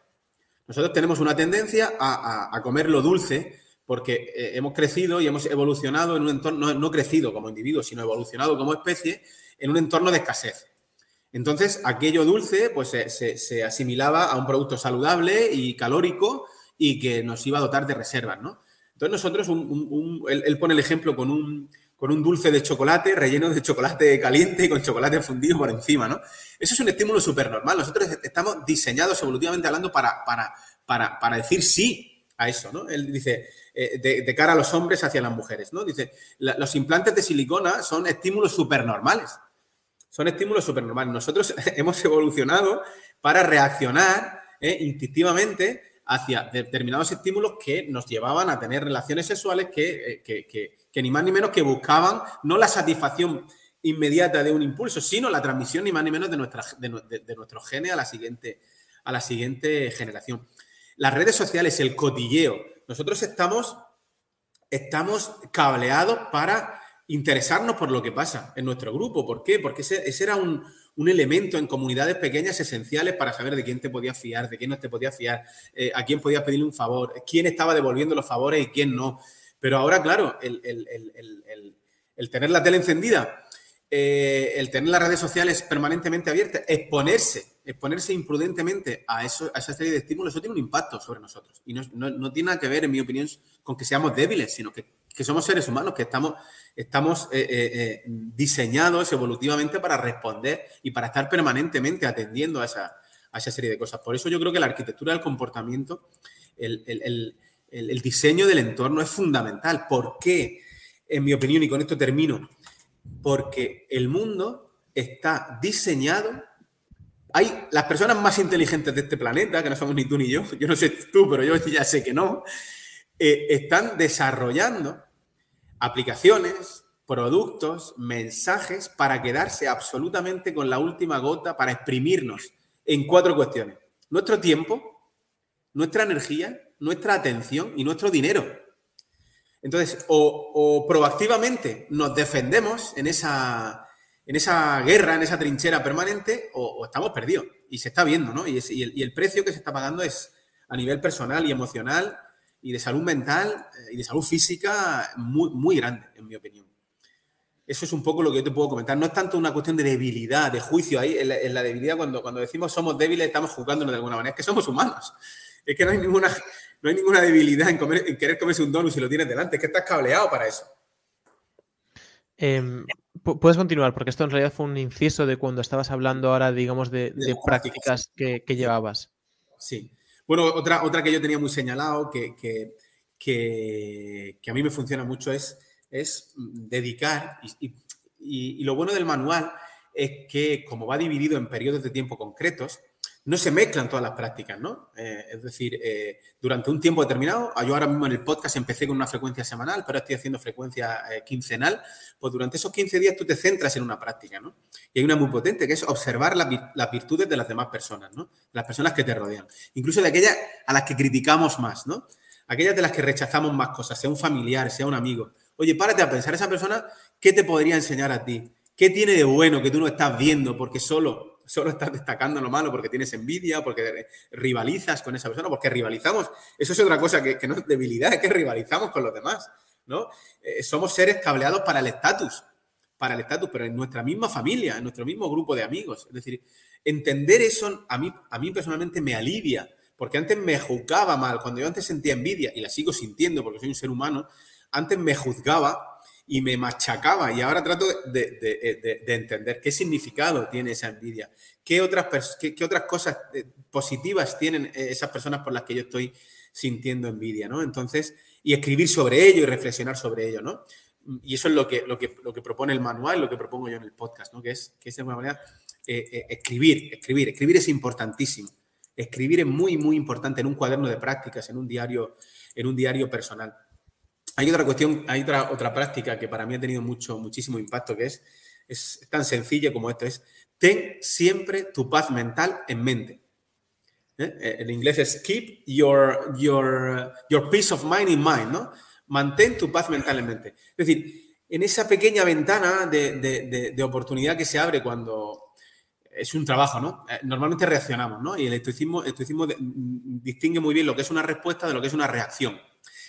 Nosotros tenemos una tendencia a, comer lo dulce porque eh, hemos crecido y hemos evolucionado en un entorno, no crecido como individuos, sino evolucionado como especie en un entorno de escasez. Entonces, aquello dulce pues se, asimilaba a un producto saludable y calórico y que nos iba a dotar de reservas, ¿no? Entonces nosotros, él, pone el ejemplo con un, dulce de chocolate relleno de chocolate caliente y con chocolate fundido por encima, ¿no? Eso es un estímulo súper normal. Nosotros estamos diseñados evolutivamente hablando para, decir sí a eso, ¿no? Él dice, eh, de, cara a los hombres hacia las mujeres, ¿no? Dice, los implantes de silicona son estímulos súper normales son estímulos supernormales. Nosotros hemos evolucionado para reaccionar eh, instintivamente hacia determinados estímulos que nos llevaban a tener relaciones sexuales eh, que, ni más ni menos que buscaban no la satisfacción inmediata de un impulso, sino la transmisión ni más ni menos de, nuestra, de, nuestros genes a la, siguiente, a la siguiente generación. Las redes sociales, el cotilleo, nosotros estamos, estamos cableados para interesarnos por lo que pasa en nuestro grupo. ¿Por qué? Porque ese, era un, elemento en comunidades pequeñas esenciales para saber de quién te podías fiar, de quién no te podías fiar, eh, a quién podías pedirle un favor, quién estaba devolviendo los favores y quién no. Pero ahora, claro, el, tener la tele encendida, eh, el tener las redes sociales permanentemente abiertas, exponerse, exponerse imprudentemente a, eso, a esa serie de estímulos, eso tiene un impacto sobre nosotros. Y no, no tiene nada que ver, en mi opinión, con que seamos débiles, sino que que somos seres humanos, que estamos, estamos eh, eh, eh, diseñados evolutivamente para responder y para estar permanentemente atendiendo a esa, serie de cosas. Por eso yo creo que la arquitectura del comportamiento, el, diseño del entorno es fundamental. ¿Por qué? En mi opinión, y con esto termino, porque el mundo está diseñado hay las personas más inteligentes de este planeta, que no somos ni tú ni yo, yo no sé tú, pero yo ya sé que no, están desarrollando aplicaciones, productos, mensajes para quedarse absolutamente con la última gota para exprimirnos en cuatro cuestiones. Nuestro tiempo, nuestra energía, nuestra atención y nuestro dinero. Entonces, o, proactivamente nos defendemos en esa, en esa guerra, en esa trinchera permanente, o, estamos perdidos. Y se está viendo, ¿no? Y, y el precio que se está pagando es a nivel personal y emocional y de salud mental eh, y de salud física muy, muy grande, en mi opinión. Eso es un poco lo que yo te puedo comentar. No es tanto una cuestión de debilidad, de juicio. Ahí, en la, debilidad, cuando, cuando decimos somos débiles, estamos juzgándonos de alguna manera. Es que somos humanos. Es que no hay ninguna, no hay ninguna debilidad en, comer, en querer comerse un donut si lo tienes delante. Es que estás cableado para eso. Em, Puedes continuar, porque esto en realidad fue un inciso de cuando estabas hablando ahora, digamos, de, prácticas que, llevabas. Sí. Bueno, otra, otra que yo tenía muy señalado, que, que, a mí me funciona mucho, es, es dedicar, y lo bueno del manual es que como va dividido en periodos de tiempo concretos, no se mezclan todas las prácticas, ¿no? Eh, es decir, eh, durante un tiempo determinado, yo ahora mismo en el podcast empecé con una frecuencia semanal, pero estoy haciendo frecuencia eh, quincenal, pues durante esos 15 días tú te centras en una práctica, ¿no? Y hay una muy potente que es observar las virtudes de las demás personas, ¿no? Las personas que te rodean, incluso de aquellas a las que criticamos más, ¿no? Aquellas de las que rechazamos más cosas, sea un familiar, sea un amigo. Oye, párate a pensar, esa persona, ¿qué te podría enseñar a ti? ¿Qué tiene de bueno que tú no estás viendo porque solo solo estás destacando lo malo porque tienes envidia, porque rivalizas con esa persona, porque rivalizamos. Eso es otra cosa que, no es debilidad, es que rivalizamos con los demás, ¿no? Eh, somos seres cableados para el estatus, para el estatus, pero en nuestra misma familia, en nuestro mismo grupo de amigos. Es decir, entender eso a mí, a mí personalmente me alivia, porque antes me juzgaba mal, cuando yo antes sentía envidia, y la sigo sintiendo porque soy un ser humano, antes me juzgaba y me machacaba y ahora trato de, entender qué significado tiene esa envidia, qué otras, qué, otras cosas eh, positivas tienen eh, esas personas por las que yo estoy sintiendo envidia, ¿no? Entonces, y escribir sobre ello y reflexionar sobre ello, ¿no? Y eso es lo que, lo que, lo que propone el manual, lo que propongo yo en el podcast, ¿no? Que es, que es de alguna manera eh, escribir, escribir, escribir es importantísimo. Escribir es muy, muy importante en un cuaderno de prácticas, en un diario, en un diario personal. Hay otra cuestión, hay otra, otra práctica que para mí ha tenido mucho, muchísimo impacto, que es, es tan sencilla como esto, es ten siempre tu paz mental en mente. ¿Eh? Eh, en inglés es keep your, your, your peace of mind in mind, ¿no? Mantén tu paz mental en mente. Es decir, en esa pequeña ventana de, oportunidad que se abre cuando es un trabajo, ¿no? Eh, normalmente reaccionamos, ¿no? Y el estoicismo, estoicismo distingue muy bien lo que es una respuesta de lo que es una reacción.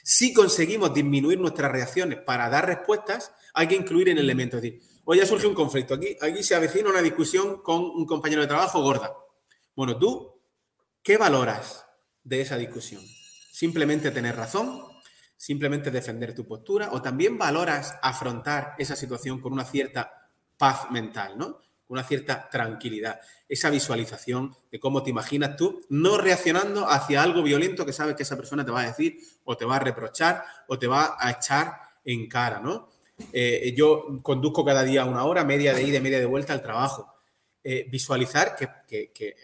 Si conseguimos disminuir nuestras reacciones para dar respuestas, hay que incluir en elementos. Es decir, hoy ya surge un conflicto. Aquí, aquí se avecina una discusión con un compañero de trabajo gorda. Bueno, tú, ¿qué valoras de esa discusión? ¿Simplemente tener razón? ¿Simplemente defender tu postura? ¿O también valoras afrontar esa situación con una cierta paz mental, ¿no? Una cierta tranquilidad, esa visualización de cómo te imaginas tú, no reaccionando hacia algo violento que sabes que esa persona te va a decir o te va a reprochar o te va a echar en cara, ¿no? Eh, yo conduzco cada día una hora, media de ida y media de vuelta al trabajo. Eh, visualizar que,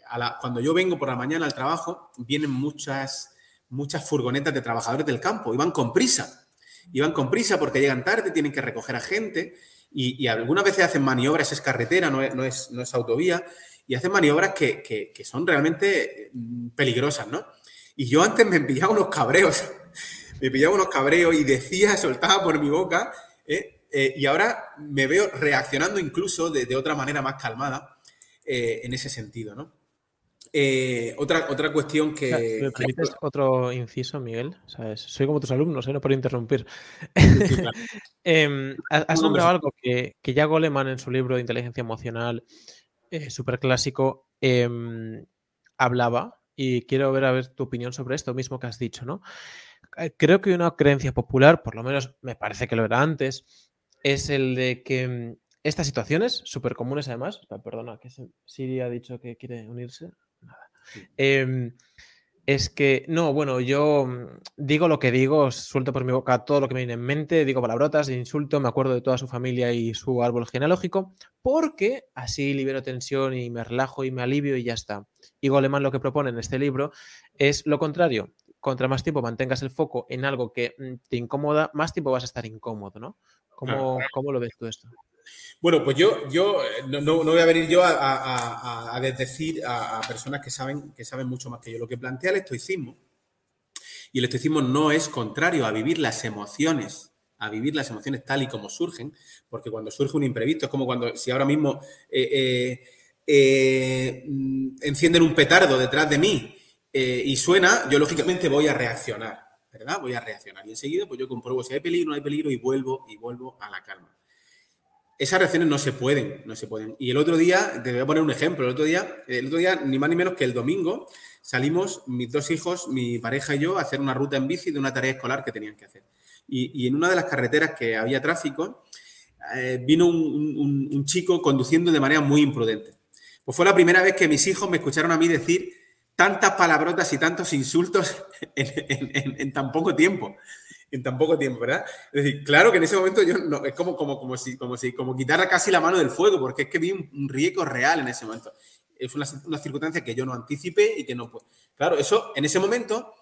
cuando yo vengo por la mañana al trabajo, vienen muchas, muchas furgonetas de trabajadores del campo y van con prisa. Y van con prisa porque llegan tarde, tienen que recoger a gente y, algunas veces hacen maniobras, es carretera, no es, no es, no es autovía, y hacen maniobras que, que, son realmente mm, peligrosas, ¿no? Y yo antes me pillaba unos cabreos, me pillaba unos cabreos y decía, soltaba por mi boca, ¿eh? Eh, y ahora me veo reaccionando incluso de, otra manera más calmada eh, en ese sentido, ¿no? Eh, otra, otra cuestión que. ¿Me permites otro inciso, Miguel? Soy como tus alumnos, ¿eh? no por interrumpir. Em, has nombrado algo que, ya Goleman en su libro de inteligencia emocional, eh, súper clásico, em, hablaba, y quiero ver a ver tu opinión sobre esto mismo que has dicho, ¿no? Creo que una creencia popular, por lo menos me parece que lo era antes, es el de que em, estas situaciones, súper comunes además, perdona, que Siri ha dicho que quiere unirse, Em, es que, no, bueno, yo mm, digo lo que digo, suelto por mi boca todo lo que me viene en mente, digo palabrotas, insulto, me acuerdo de toda su familia y su árbol genealógico, porque así libero tensión y me relajo y me alivio y ya está. Y Goleman lo que propone en este libro es lo contrario. Contra más tiempo mantengas el foco en algo que mm, te incomoda, más tiempo vas a estar incómodo, ¿no? ¿Cómo, ¿cómo lo ves tú esto? Bueno, pues yo, yo eh, no, voy a venir yo a, decir a, personas que saben, que saben mucho más que yo. Lo que plantea el estoicismo, y el estoicismo no es contrario a vivir las emociones, a vivir las emociones tal y como surgen, porque cuando surge un imprevisto, es como cuando, si ahora mismo eh, eh, encienden un petardo detrás de mí y suena, yo lógicamente voy a reaccionar, ¿verdad? Voy a reaccionar. Y enseguida, pues yo compruebo si hay peligro, no hay peligro y vuelvo y vuelvo a la calma esas reacciones no se pueden, no se pueden. Y el otro día, te voy a poner un ejemplo, el otro día, el otro día, ni más ni menos que el domingo, salimos mis dos hijos, mi pareja y yo, a hacer una ruta en bici de una tarea escolar que tenían que hacer. Y, en una de las carreteras que había tráfico, eh, vino un, chico conduciendo de manera muy imprudente. Pues fue la primera vez que mis hijos me escucharon a mí decir tantas palabrotas y tantos insultos en, tan poco tiempo. En tan poco tiempo, ¿verdad? Es decir, claro que en ese momento yo no, es como, como, como si, como si, como quitar casi la mano del fuego, porque es que vi un, riesgo real en ese momento. Es una, circunstancia que yo no anticipé y que no puedo. Claro, eso en ese momento,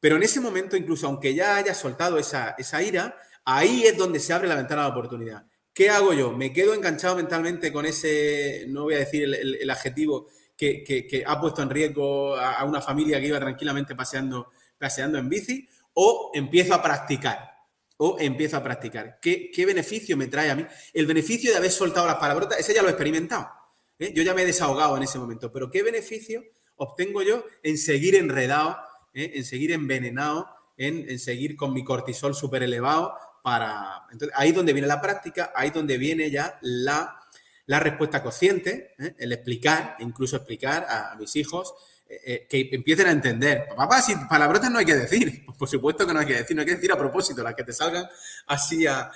pero en ese momento, incluso aunque ya haya soltado esa, esa ira, ahí es donde se abre la ventana de oportunidad. ¿Qué hago yo? ¿Me quedo enganchado mentalmente con ese, no voy a decir el, adjetivo, que, ha puesto en riesgo a, una familia que iba tranquilamente paseando, paseando en bici? ¿O empiezo a practicar? ¿O empiezo a practicar? ¿Qué, beneficio me trae a mí? El beneficio de haber soltado las palabrotas, ese ya lo he experimentado. ¿eh? Yo ya me he desahogado en ese momento, pero ¿qué beneficio obtengo yo en seguir enredado, ¿eh? en seguir envenenado, en, en seguir con mi cortisol súper elevado, para... Entonces, ahí es donde viene la práctica, ahí es donde viene ya la, respuesta consciente, ¿eh? el explicar, incluso explicar a, mis hijos eh, eh, que empiecen a entender. Papá, si palabrotas no hay que decir, por supuesto que no hay que decir, no hay que decir a propósito, las que te salgan así a,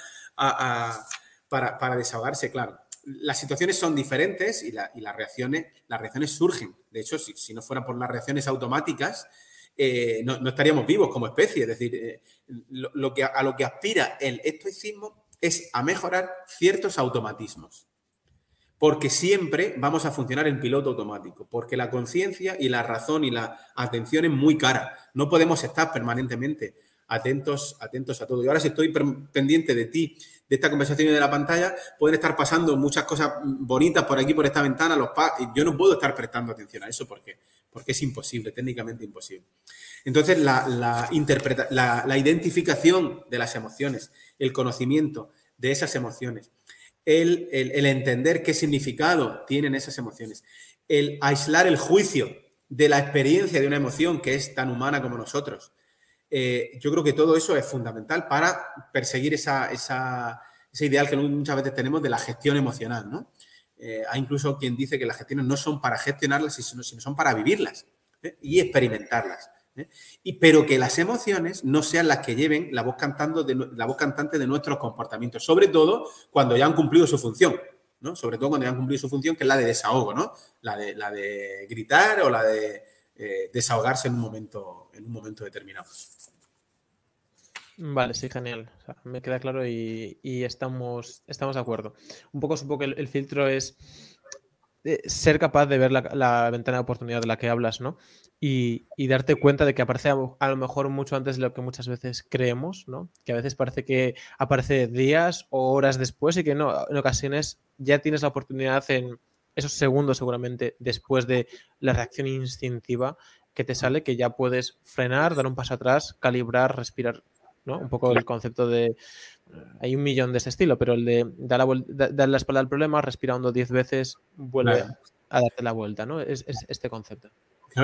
para, desahogarse, claro. Las situaciones son diferentes y, las, reacciones, las reacciones surgen. De hecho, si, si no fueran por las reacciones automáticas, eh, no, estaríamos vivos como especie. Es decir, lo, que, a lo que aspira el estoicismo es a mejorar ciertos automatismos. Porque siempre vamos a funcionar en piloto automático, porque la conciencia y la razón y la atención es muy cara. No podemos estar permanentemente atentos, atentos a todo. Y ahora si estoy pendiente de ti, de esta conversación y de la pantalla, pueden estar pasando muchas cosas bonitas por aquí, por esta ventana, los y yo no puedo estar prestando atención a eso porque porque es imposible, técnicamente imposible. Entonces, la, la, identificación de las emociones, el conocimiento de esas emociones, el, entender qué significado tienen esas emociones, el aislar el juicio de la experiencia de una emoción que es tan humana como nosotros. Eh, yo creo que todo eso es fundamental para perseguir esa, ese ideal que muchas veces tenemos de la gestión emocional, ¿no? Eh, hay incluso quien dice que las gestiones no son para gestionarlas, sino, sino son para vivirlas ¿eh? y experimentarlas. ¿Eh? Y, pero que las emociones no sean las que lleven la voz, cantando de, la voz cantante de nuestros comportamientos, sobre todo cuando ya han cumplido su función. ¿no? Sobre todo cuando ya han cumplido su función, que es la de desahogo, ¿no? La de, la de gritar o la de desahogarse en un momento, en un momento determinado. Vale, sí, genial. me queda claro y, estamos, estamos de acuerdo. Un poco supongo que el, filtro es eh, ser capaz de ver la, ventana de oportunidad de la que hablas, ¿no? Y, darte cuenta de que aparece a, lo mejor mucho antes de lo que muchas veces creemos, ¿no? Que a veces parece que aparece días o horas después y que no, en ocasiones ya tienes la oportunidad en esos segundos seguramente después de la reacción instintiva que te sale, que ya puedes frenar, dar un paso atrás, calibrar, respirar ¿no? Un poco el concepto de. Hay un millón de ese estilo, pero el de dar la, la espalda al problema, respirando diez veces, vuelve a darte la vuelta, ¿no? Es, este concepto.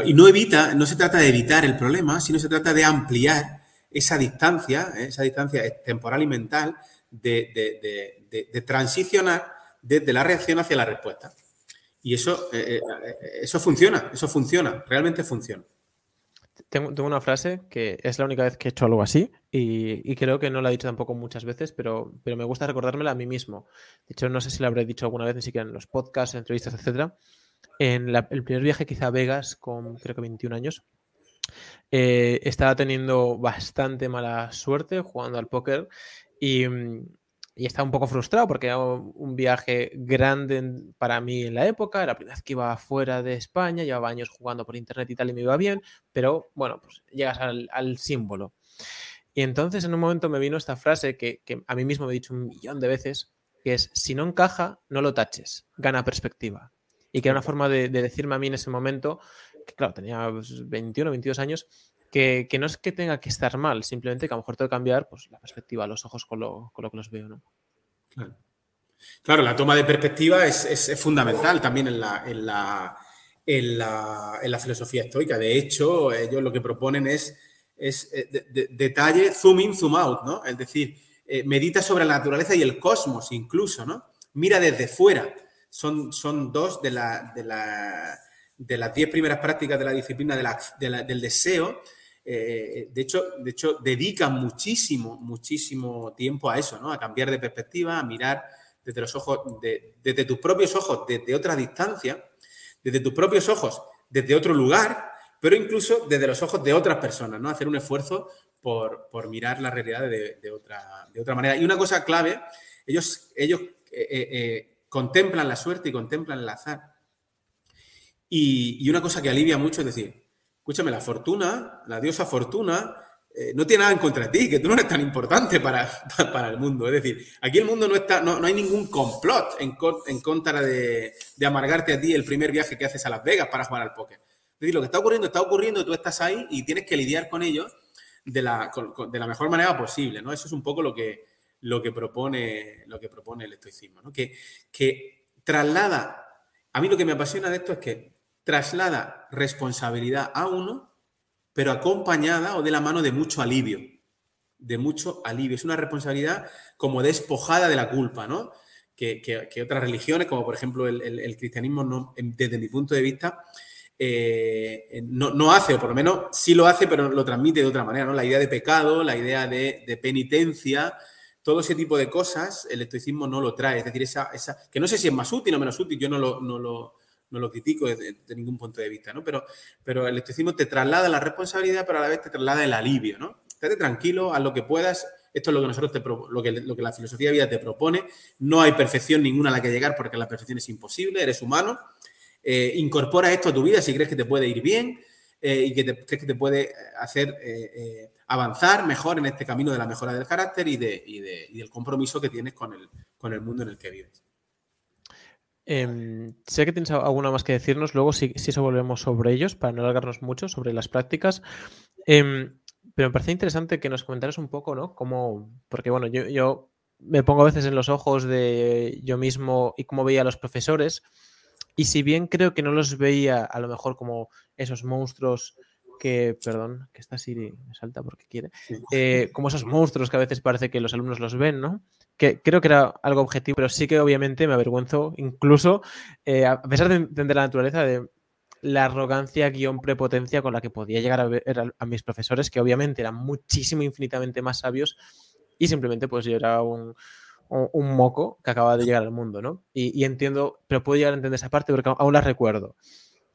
Y no evita, no se trata de evitar el problema, sino se trata de ampliar esa distancia, ¿eh? esa distancia temporal y mental de, transicionar desde la reacción hacia la respuesta. Y eso, eh, eh, eso funciona, eso funciona, realmente funciona. Tengo, una frase que es la única vez que he hecho algo así y, creo que no la he dicho tampoco muchas veces, pero, pero me gusta recordármela a mí mismo. De hecho, no sé si la habré dicho alguna vez, ni siquiera en los podcasts, entrevistas, etcétera. En el primer viaje quizá a Vegas, con creo que 21 años, eh, estaba teniendo bastante mala suerte jugando al póker y, estaba un poco frustrado porque era un viaje grande para mí en la época, era la primera vez que iba fuera de España, llevaba años jugando por internet y tal y me iba bien, pero bueno, pues llegas al, símbolo. Y entonces en un momento me vino esta frase que, a mí mismo me he dicho un millón de veces, que es, si no encaja, no lo taches, gana perspectiva. Y que era una forma de, decirme a mí en ese momento, que claro, tenía 21 o 22 años, que, no es que tenga que estar mal, simplemente que a lo mejor tengo que cambiar pues, la perspectiva, los ojos con lo, con lo que los veo, ¿no? Claro. la toma de perspectiva es, fundamental también en la, en, la, en, la, en la, filosofía estoica. De hecho, ellos lo que proponen es, es eh, detalle zoom in, zoom out, ¿no? Es decir, eh, medita sobre la naturaleza y el cosmos incluso, ¿no? Mira desde fuera. Son, son dos de, la, de, la, de las diez primeras prácticas de la disciplina del deseo eh, de, hecho, de hecho, dedican muchísimo, muchísimo tiempo a eso, ¿no? A cambiar de perspectiva, a mirar desde los ojos, desde tus propios ojos, desde otra distancia, desde tus propios ojos, desde otro lugar, pero incluso desde los ojos de otras personas, ¿no? Hacer un esfuerzo por, mirar la realidad de, otra, de otra manera. Y una cosa clave, ellos, ellos eh, eh, contemplan la suerte y contemplan el azar. Y, y, una cosa que alivia mucho es decir, escúchame, la fortuna, la diosa fortuna, eh, no tiene nada en contra de ti, que tú no eres tan importante para, para el mundo. Es decir, aquí el mundo no está, no, hay ningún complot en, contra de, amargarte a ti el primer viaje que haces a Las Vegas para jugar al póker. Es decir, lo que está ocurriendo está ocurriendo, tú estás ahí y tienes que lidiar con ello de la, de la mejor manera posible, ¿no? Eso es un poco lo que, lo que, propone, lo que propone el estoicismo, ¿no? Que, que traslada, a mí lo que me apasiona de esto es que traslada responsabilidad a uno pero acompañada o de la mano de mucho alivio, de mucho alivio. Es una responsabilidad como despojada de la culpa, ¿no? Que, otras religiones, como por ejemplo el, cristianismo, no, desde mi punto de vista, eh, no, hace, o por lo menos sí lo hace, pero lo transmite de otra manera, ¿no? La idea de pecado, la idea de, penitencia, todo ese tipo de cosas, el estoicismo no lo trae. Es decir, esa, esa, que no sé si es más útil o menos útil, yo no lo, no lo, no lo critico de, ningún punto de vista, ¿no? Pero, pero el estoicismo te traslada la responsabilidad, pero a la vez te traslada el alivio, ¿no? Estate tranquilo, haz lo que puedas. Esto es lo que nosotros te, lo que, lo que la filosofía de vida te propone. No hay perfección ninguna a la que llegar porque la perfección es imposible, eres humano. Eh, incorpora esto a tu vida si crees que te puede ir bien eh, y que te, que te puede hacer eh, avanzar mejor en este camino de la mejora del carácter y, de, y, de, y del compromiso que tienes con el, con el mundo en el que vives. Em, sé que tienes alguna más que decirnos, luego sí, sí se volvemos sobre ellos para no alargarnos mucho sobre las prácticas. Em, pero me parece interesante que nos comentaras un poco, ¿no? Cómo, porque bueno, yo, yo me pongo a veces en los ojos de yo mismo y cómo veía a los profesores. Y si bien creo que no los veía a lo mejor como esos monstruos que, perdón, que esta Siri me salta porque quiere, eh, como esos monstruos que a veces parece que los alumnos los ven, ¿no? que creo que era algo objetivo, pero sí que obviamente me avergüenzo, incluso, eh, a pesar de entender la naturaleza de la arrogancia guion prepotencia con la que podía llegar a ver a, mis profesores, que obviamente eran muchísimo, infinitamente más sabios, y simplemente pues yo era un, moco que acababa de llegar al mundo, ¿no? Y, entiendo, pero puedo llegar a entender esa parte porque aún la recuerdo.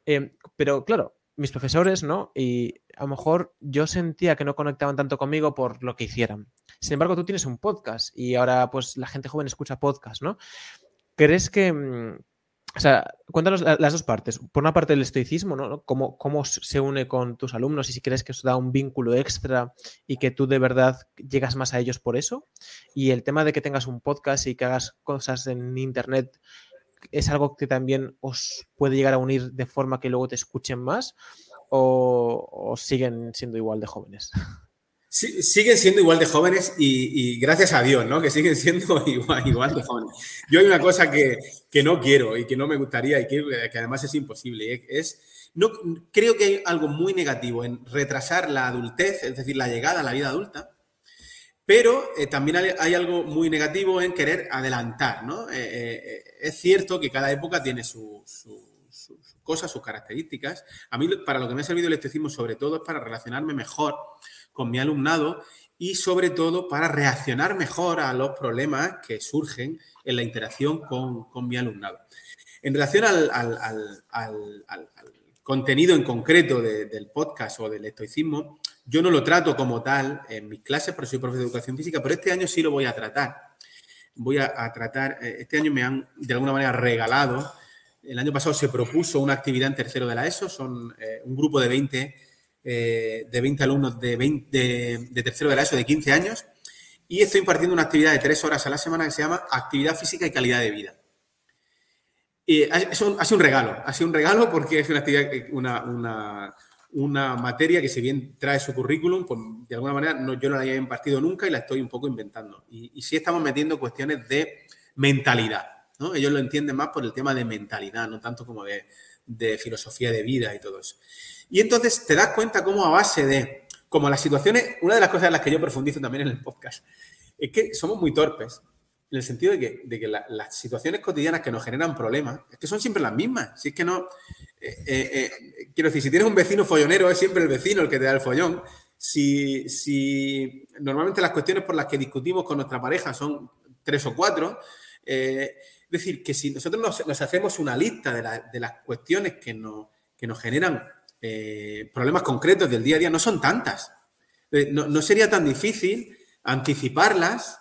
Eh, pero claro, mis profesores, ¿no? Y a lo mejor yo sentía que no conectaban tanto conmigo por lo que hicieran. Sin embargo, tú tienes un podcast y ahora pues la gente joven escucha podcast, ¿no? ¿Crees que... O sea, cuéntanos las dos partes. Por una parte el estoicismo, ¿no? Cómo, cómo se une con tus alumnos y si crees que eso da un vínculo extra y que tú de verdad llegas más a ellos por eso. Y el tema de que tengas un podcast y que hagas cosas en internet es algo que también os puede llegar a unir de forma que luego te escuchen más o, siguen siendo igual de jóvenes? siguen siendo igual de jóvenes y, gracias a Dios, ¿no? Que siguen siendo igual, igual de jóvenes. Yo hay una cosa que, no quiero y que no me gustaría y que, que además es imposible. Es, no, creo que hay algo muy negativo en retrasar la adultez, es decir, la llegada a la vida adulta, pero eh, también hay, algo muy negativo en querer adelantar, ¿no? Eh, eh, es cierto que cada época tiene sus cosas, sus características. A mí, para lo que me ha servido el estoicismo, sobre todo, es para relacionarme mejor con mi alumnado y, sobre todo, para reaccionar mejor a los problemas que surgen en la interacción con, mi alumnado. En relación al, contenido en concreto del podcast o del estoicismo, yo no lo trato como tal en mis clases, porque soy profesor de educación física, pero este año sí lo voy a tratar. Voy a, tratar, eh, este año me han de alguna manera regalado. El año pasado se propuso una actividad en tercero de la ESO, son eh, un grupo de 20, eh, de 20 alumnos de, 20, de, tercero de la ESO de 15 años y estoy impartiendo una actividad de tres horas a la semana que se llama Actividad Física y Calidad de Vida. Y ha, sido un regalo, ha sido un regalo porque es una actividad, una una materia que si bien trae su currículum, pues de alguna manera no, yo no la había impartido nunca y la estoy un poco inventando. Y, sí estamos metiendo cuestiones de mentalidad. Ellos lo entienden más por el tema de mentalidad, no tanto como de, de filosofía de vida y todo eso. Y entonces te das cuenta cómo a base de, como las situaciones, una de las cosas en las que yo profundizo también en el podcast, es que somos muy torpes en el sentido de que, las situaciones cotidianas que nos generan problemas, que son siempre las mismas. Si es que no. Eh, eh, eh, quiero decir, si tienes un vecino follonero, es siempre el vecino el que te da el follón. Si, si normalmente las cuestiones por las que discutimos con nuestra pareja son tres o cuatro, decir, que si nosotros nos, hacemos una lista de, las cuestiones que nos, nos generan eh, problemas concretos del día a día, no son tantas. Eh, no, sería tan difícil anticiparlas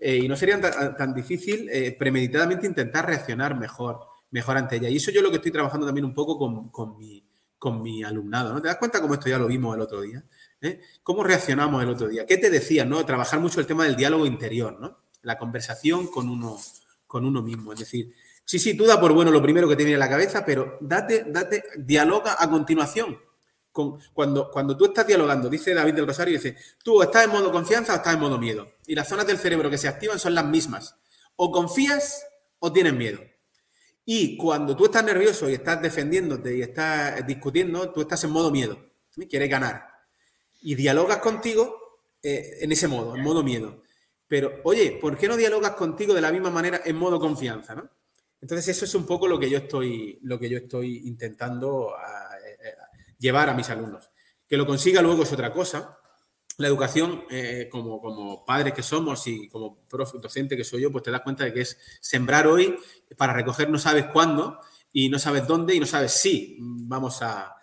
y no sería tan, difícil premeditadamente intentar reaccionar mejor, mejor ante ella. Y eso yo lo que estoy trabajando también un poco con, mi, con mi alumnado. ¿no? ¿Te das cuenta cómo esto ya lo vimos el otro día? ¿eh? ¿Cómo reaccionamos el otro día? ¿Qué te decía? ¿no? Trabajar mucho el tema del diálogo interior, ¿no? La conversación con uno, con uno mismo. Es decir, sí, sí, tú da por bueno lo primero que te viene a la cabeza, pero date, date, dialoga a continuación. Con, cuando, cuando tú estás dialogando, dice David del Rosario, dice, tú estás en modo confianza o estás en modo miedo. Y las zonas del cerebro que se activan son las mismas. O confías o tienes miedo. Y cuando tú estás nervioso y estás defendiéndote y estás discutiendo, tú estás en modo miedo. Quieres ganar y dialogas contigo eh, en ese modo, en modo miedo. Pero, oye, ¿por qué no dialogas contigo de la misma manera en modo confianza? ¿no? Entonces, eso es un poco lo que yo estoy, lo que yo estoy intentando eh, eh, llevar a mis alumnos. Que lo consiga luego es otra cosa. La educación, como, como padres que somos y como profe, docente que soy yo, pues te das cuenta de que es sembrar hoy para recoger no sabes cuándo y no sabes dónde y no sabes si vamos a,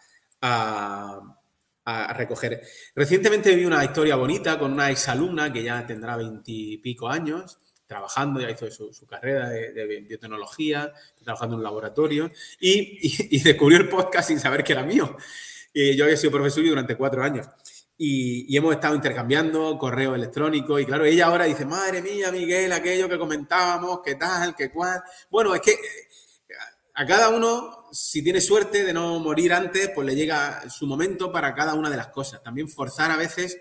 recoger. Recientemente vi una historia bonita con una exalumna que ya tendrá veintipico años, trabajando, ya hizo su, carrera de, biotecnología, trabajando en un laboratorio, y, descubrió el podcast sin saber que era mío. yo había sido profesor durante cuatro años. Y, hemos estado intercambiando correo electrónico y claro, ella ahora dice, madre mía, Miguel, aquello que comentábamos, qué tal, qué cual. Bueno, es que a cada uno, si tiene suerte de no morir antes, pues le llega su momento para cada una de las cosas. También forzar a veces,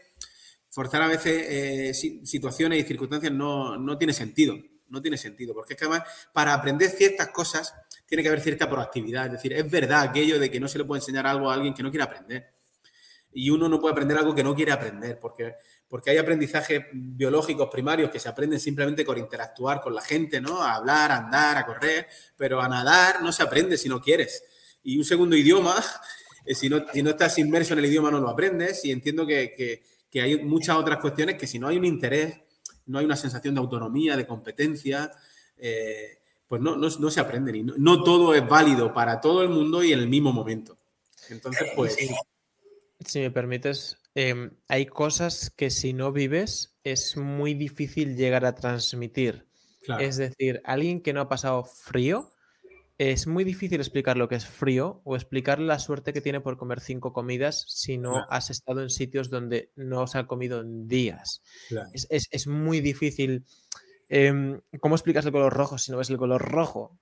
forzar a veces eh, situaciones y circunstancias no, no, tiene sentido. No tiene sentido, porque es que además para aprender ciertas cosas tiene que haber cierta proactividad. Es decir, es verdad aquello de que no se le puede enseñar algo a alguien que no quiere aprender. Y uno no puede aprender algo que no quiere aprender, porque porque hay aprendizajes biológicos primarios que se aprenden simplemente por interactuar con la gente, ¿no? A hablar, a andar, a correr, pero a nadar no se aprende si no quieres. Y un segundo idioma, eh, si, no, si no estás inmerso en el idioma no lo aprendes y entiendo que, hay muchas otras cuestiones que si no hay un interés, no hay una sensación de autonomía, de competencia, eh, pues no, no, se aprende. Y no, todo es válido para todo el mundo y en el mismo momento. Entonces, pues... Si me permites, Em, hay cosas que si no vives es muy difícil llegar a transmitir. Es decir, alguien que no ha pasado frío, es muy difícil explicar lo que es frío o explicar la suerte que tiene por comer cinco comidas si no has estado en sitios donde no se ha comido en días. Es, muy difícil. Em, ¿Cómo explicas el color rojo si no ves el color rojo?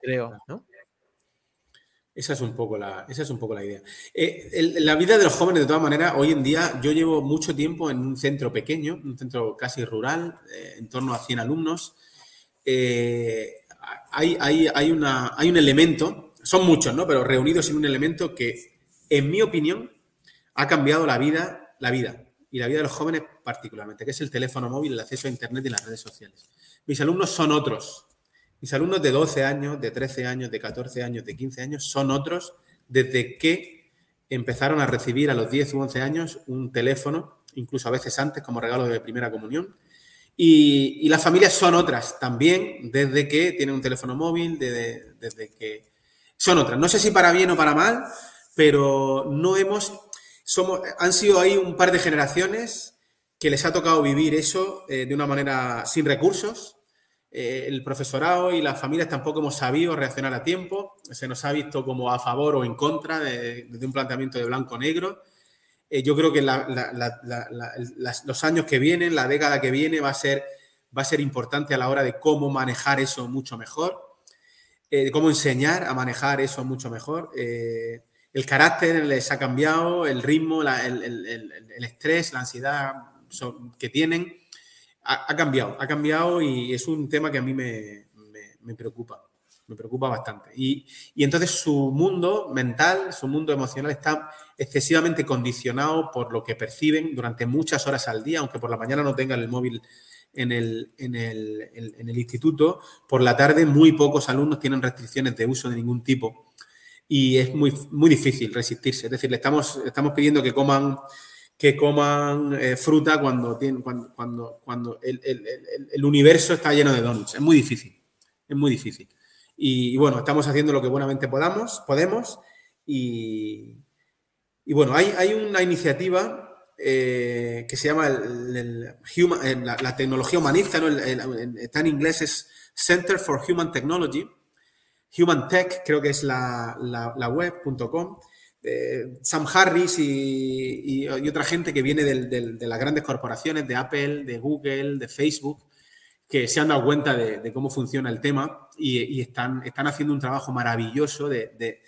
Creo, ¿no? Esa es un poco la, esa es un poco la idea. Eh, la vida de los jóvenes, de todas maneras, hoy en día yo llevo mucho tiempo en un centro pequeño, un centro casi rural, eh, en torno a 100 alumnos. Eh, hay, hay, una, hay un elemento, son muchos, ¿no? Pero reunidos en un elemento que, en mi opinión, ha cambiado la vida, la vida y la vida de los jóvenes particularmente, que es el teléfono móvil, el acceso a Internet y las redes sociales. Mis alumnos son otros, mis alumnos de 12 años, de 13 años, de 14 años, de 15 años son otros desde que empezaron a recibir a los 10 u 11 años un teléfono, incluso a veces antes como regalo de primera comunión. Y, las familias son otras también desde que tienen un teléfono móvil, desde, que son otras. No sé si para bien o para mal, pero no hemos, somos, han sido ahí un par de generaciones que les ha tocado vivir eso eh, de una manera sin recursos, eh, el profesorado y las familias tampoco hemos sabido reaccionar a tiempo. Se nos ha visto como a favor o en contra de, un planteamiento de blanco-negro. Eh, yo creo que los años que vienen, la década que viene, va a, ser, va a ser importante a la hora de cómo manejar eso mucho mejor, eh, cómo enseñar a manejar eso mucho mejor. el carácter les ha cambiado, el ritmo, el, el, estrés, la ansiedad que tienen ha, cambiado, ha cambiado y es un tema que a mí me, preocupa, me preocupa bastante. Y, entonces su mundo mental, su mundo emocional está excesivamente condicionado por lo que perciben durante muchas horas al día, aunque por la mañana no tengan el móvil en el, en el, instituto, por la tarde muy pocos alumnos tienen restricciones de uso de ningún tipo y es muy, muy difícil resistirse. Es decir, le estamos, estamos pidiendo que coman que coman eh, fruta cuando, tienen, cuando, cuando, cuando el, el, el, universo está lleno de donuts. Es muy difícil, es muy difícil. Y, bueno, estamos haciendo lo que buenamente podamos, podemos y, y bueno, hay, hay, una iniciativa eh, que se llama human, eh, la, la, tecnología humanista, ¿no? está en inglés, es Center for Human Technology, Human Tech, creo que es la, la, la web.com. Eh, Sam Harris y, otra gente que viene de las grandes corporaciones, de Apple, de Google, de Facebook, que se han dado cuenta de, cómo funciona el tema y, están haciendo un trabajo maravilloso de,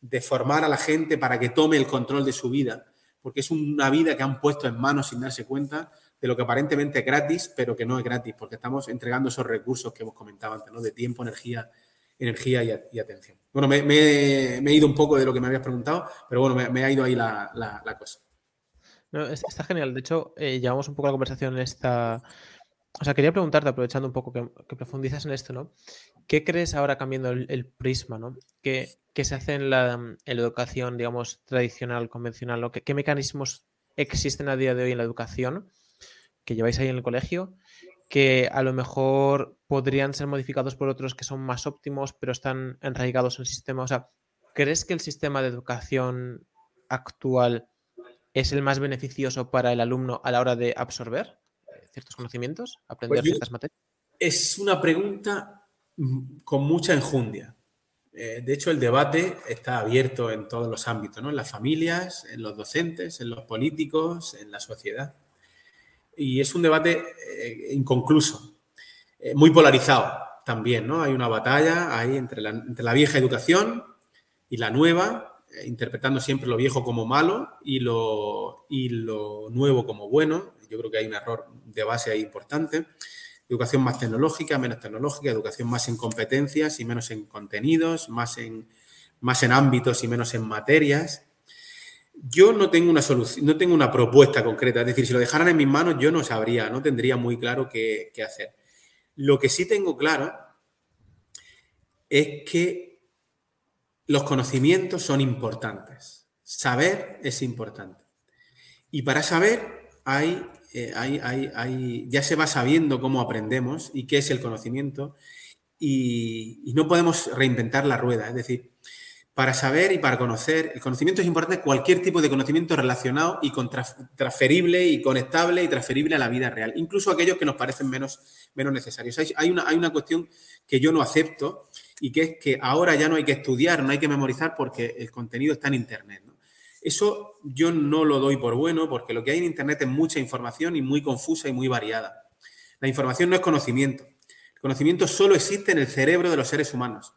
de, formar a la gente para que tome el control de su vida, porque es una vida que han puesto en manos sin darse cuenta de lo que aparentemente es gratis, pero que no es gratis, porque estamos entregando esos recursos que hemos comentado antes, ¿no? de tiempo, energía, energía y, atención. Bueno, me, he ido un poco de lo que me habías preguntado, pero bueno, me, ha ido ahí la, cosa. Está genial. De hecho, eh, llevamos un poco la conversación en esta. O sea, quería preguntarte, aprovechando un poco que, profundizas en esto, ¿no? ¿Qué crees ahora cambiando el, prisma, ¿no? ¿Qué, ¿Qué, se hace en la, en la, educación, digamos, tradicional, convencional? ¿no? ¿Qué, ¿Qué mecanismos existen a día de hoy en la educación que lleváis ahí en el colegio que a lo mejor podrían ser modificados por otros que son más óptimos, pero están enraigados en el sistema. O sea, ¿crees que el sistema de educación actual es el más beneficioso para el alumno a la hora de absorber ciertos conocimientos, aprender pues ciertas materias? Es una pregunta con mucha enjundia. Eh, de hecho, el debate está abierto en todos los ámbitos, ¿no? En las familias, en los docentes, en los políticos, en la sociedad y es un debate eh, inconcluso, eh, muy polarizado también, ¿no? Hay una batalla ahí entre la, entre la vieja educación y la nueva, eh, interpretando siempre lo viejo como malo y lo, y lo nuevo como bueno. Yo creo que hay un error de base ahí importante. Educación más tecnológica, menos tecnológica, educación más en competencias y menos en contenidos, más en, más en ámbitos y menos en materias. Yo no tengo una solución, no tengo una propuesta concreta. Es decir, si lo dejaran en mis manos, yo no sabría, no tendría muy claro qué, qué hacer. Lo que sí tengo claro es que los conocimientos son importantes. Saber es importante. Y para saber hay, eh, hay, hay, hay, ya se va sabiendo cómo aprendemos y qué es el conocimiento y, y no podemos reinventar la rueda. Es decir, para saber y para conocer. El conocimiento es importante, cualquier tipo de conocimiento relacionado y transferible y conectable y transferible a la vida real, incluso aquellos que nos parecen menos, menos necesarios. Hay, una, hay una cuestión que yo no acepto y que es que ahora ya no hay que estudiar, no hay que memorizar porque el contenido está en Internet. Eso yo no lo doy por bueno porque lo que hay en Internet es mucha información y muy confusa y muy variada. La información no es conocimiento. El conocimiento solo existe en el cerebro de los seres humanos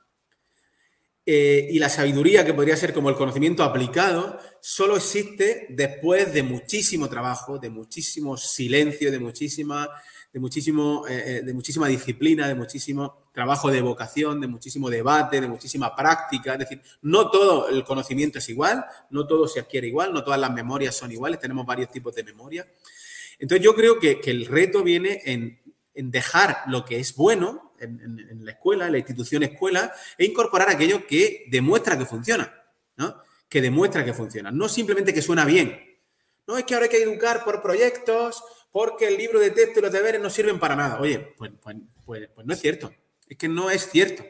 eh, y la sabiduría, que podría ser como el conocimiento aplicado, solo existe después de muchísimo trabajo, de muchísimo silencio, de muchísima, de muchísimo, eh, de muchísima disciplina, de muchísimo trabajo de vocación, de muchísimo debate, de muchísima práctica. Es decir, no todo el conocimiento es igual, no todo se adquiere igual, no todas las memorias son iguales, tenemos varios tipos de memoria. Entonces yo creo que, que el reto viene en, en dejar lo que es bueno en, la escuela, en la institución escuela, e incorporar aquello que demuestra que funciona, ¿no? Que demuestra que funciona, no simplemente que suena bien. No es que ahora hay que educar por proyectos, porque el libro de texto y los deberes no sirven para nada. Oye, pues, pues, pues, pues no es cierto. Es que no es cierto.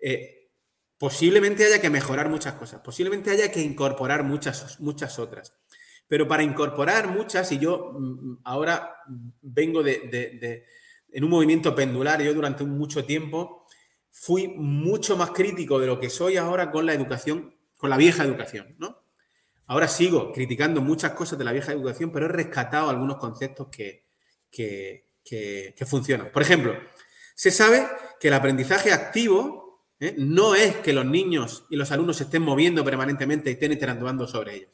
Eh, posiblemente haya que mejorar muchas cosas, posiblemente haya que incorporar muchas, muchas otras. Pero para incorporar muchas, y yo mm, ahora vengo de en un movimiento pendular. Yo durante mucho tiempo fui mucho más crítico de lo que soy ahora con la educación, con la vieja educación, ¿no? Ahora sigo criticando muchas cosas de la vieja educación, pero he rescatado algunos conceptos que, que, funcionan. Por ejemplo, se sabe que el aprendizaje activo ¿eh? no es que los niños y los alumnos se estén moviendo permanentemente y estén interactuando sobre ellos.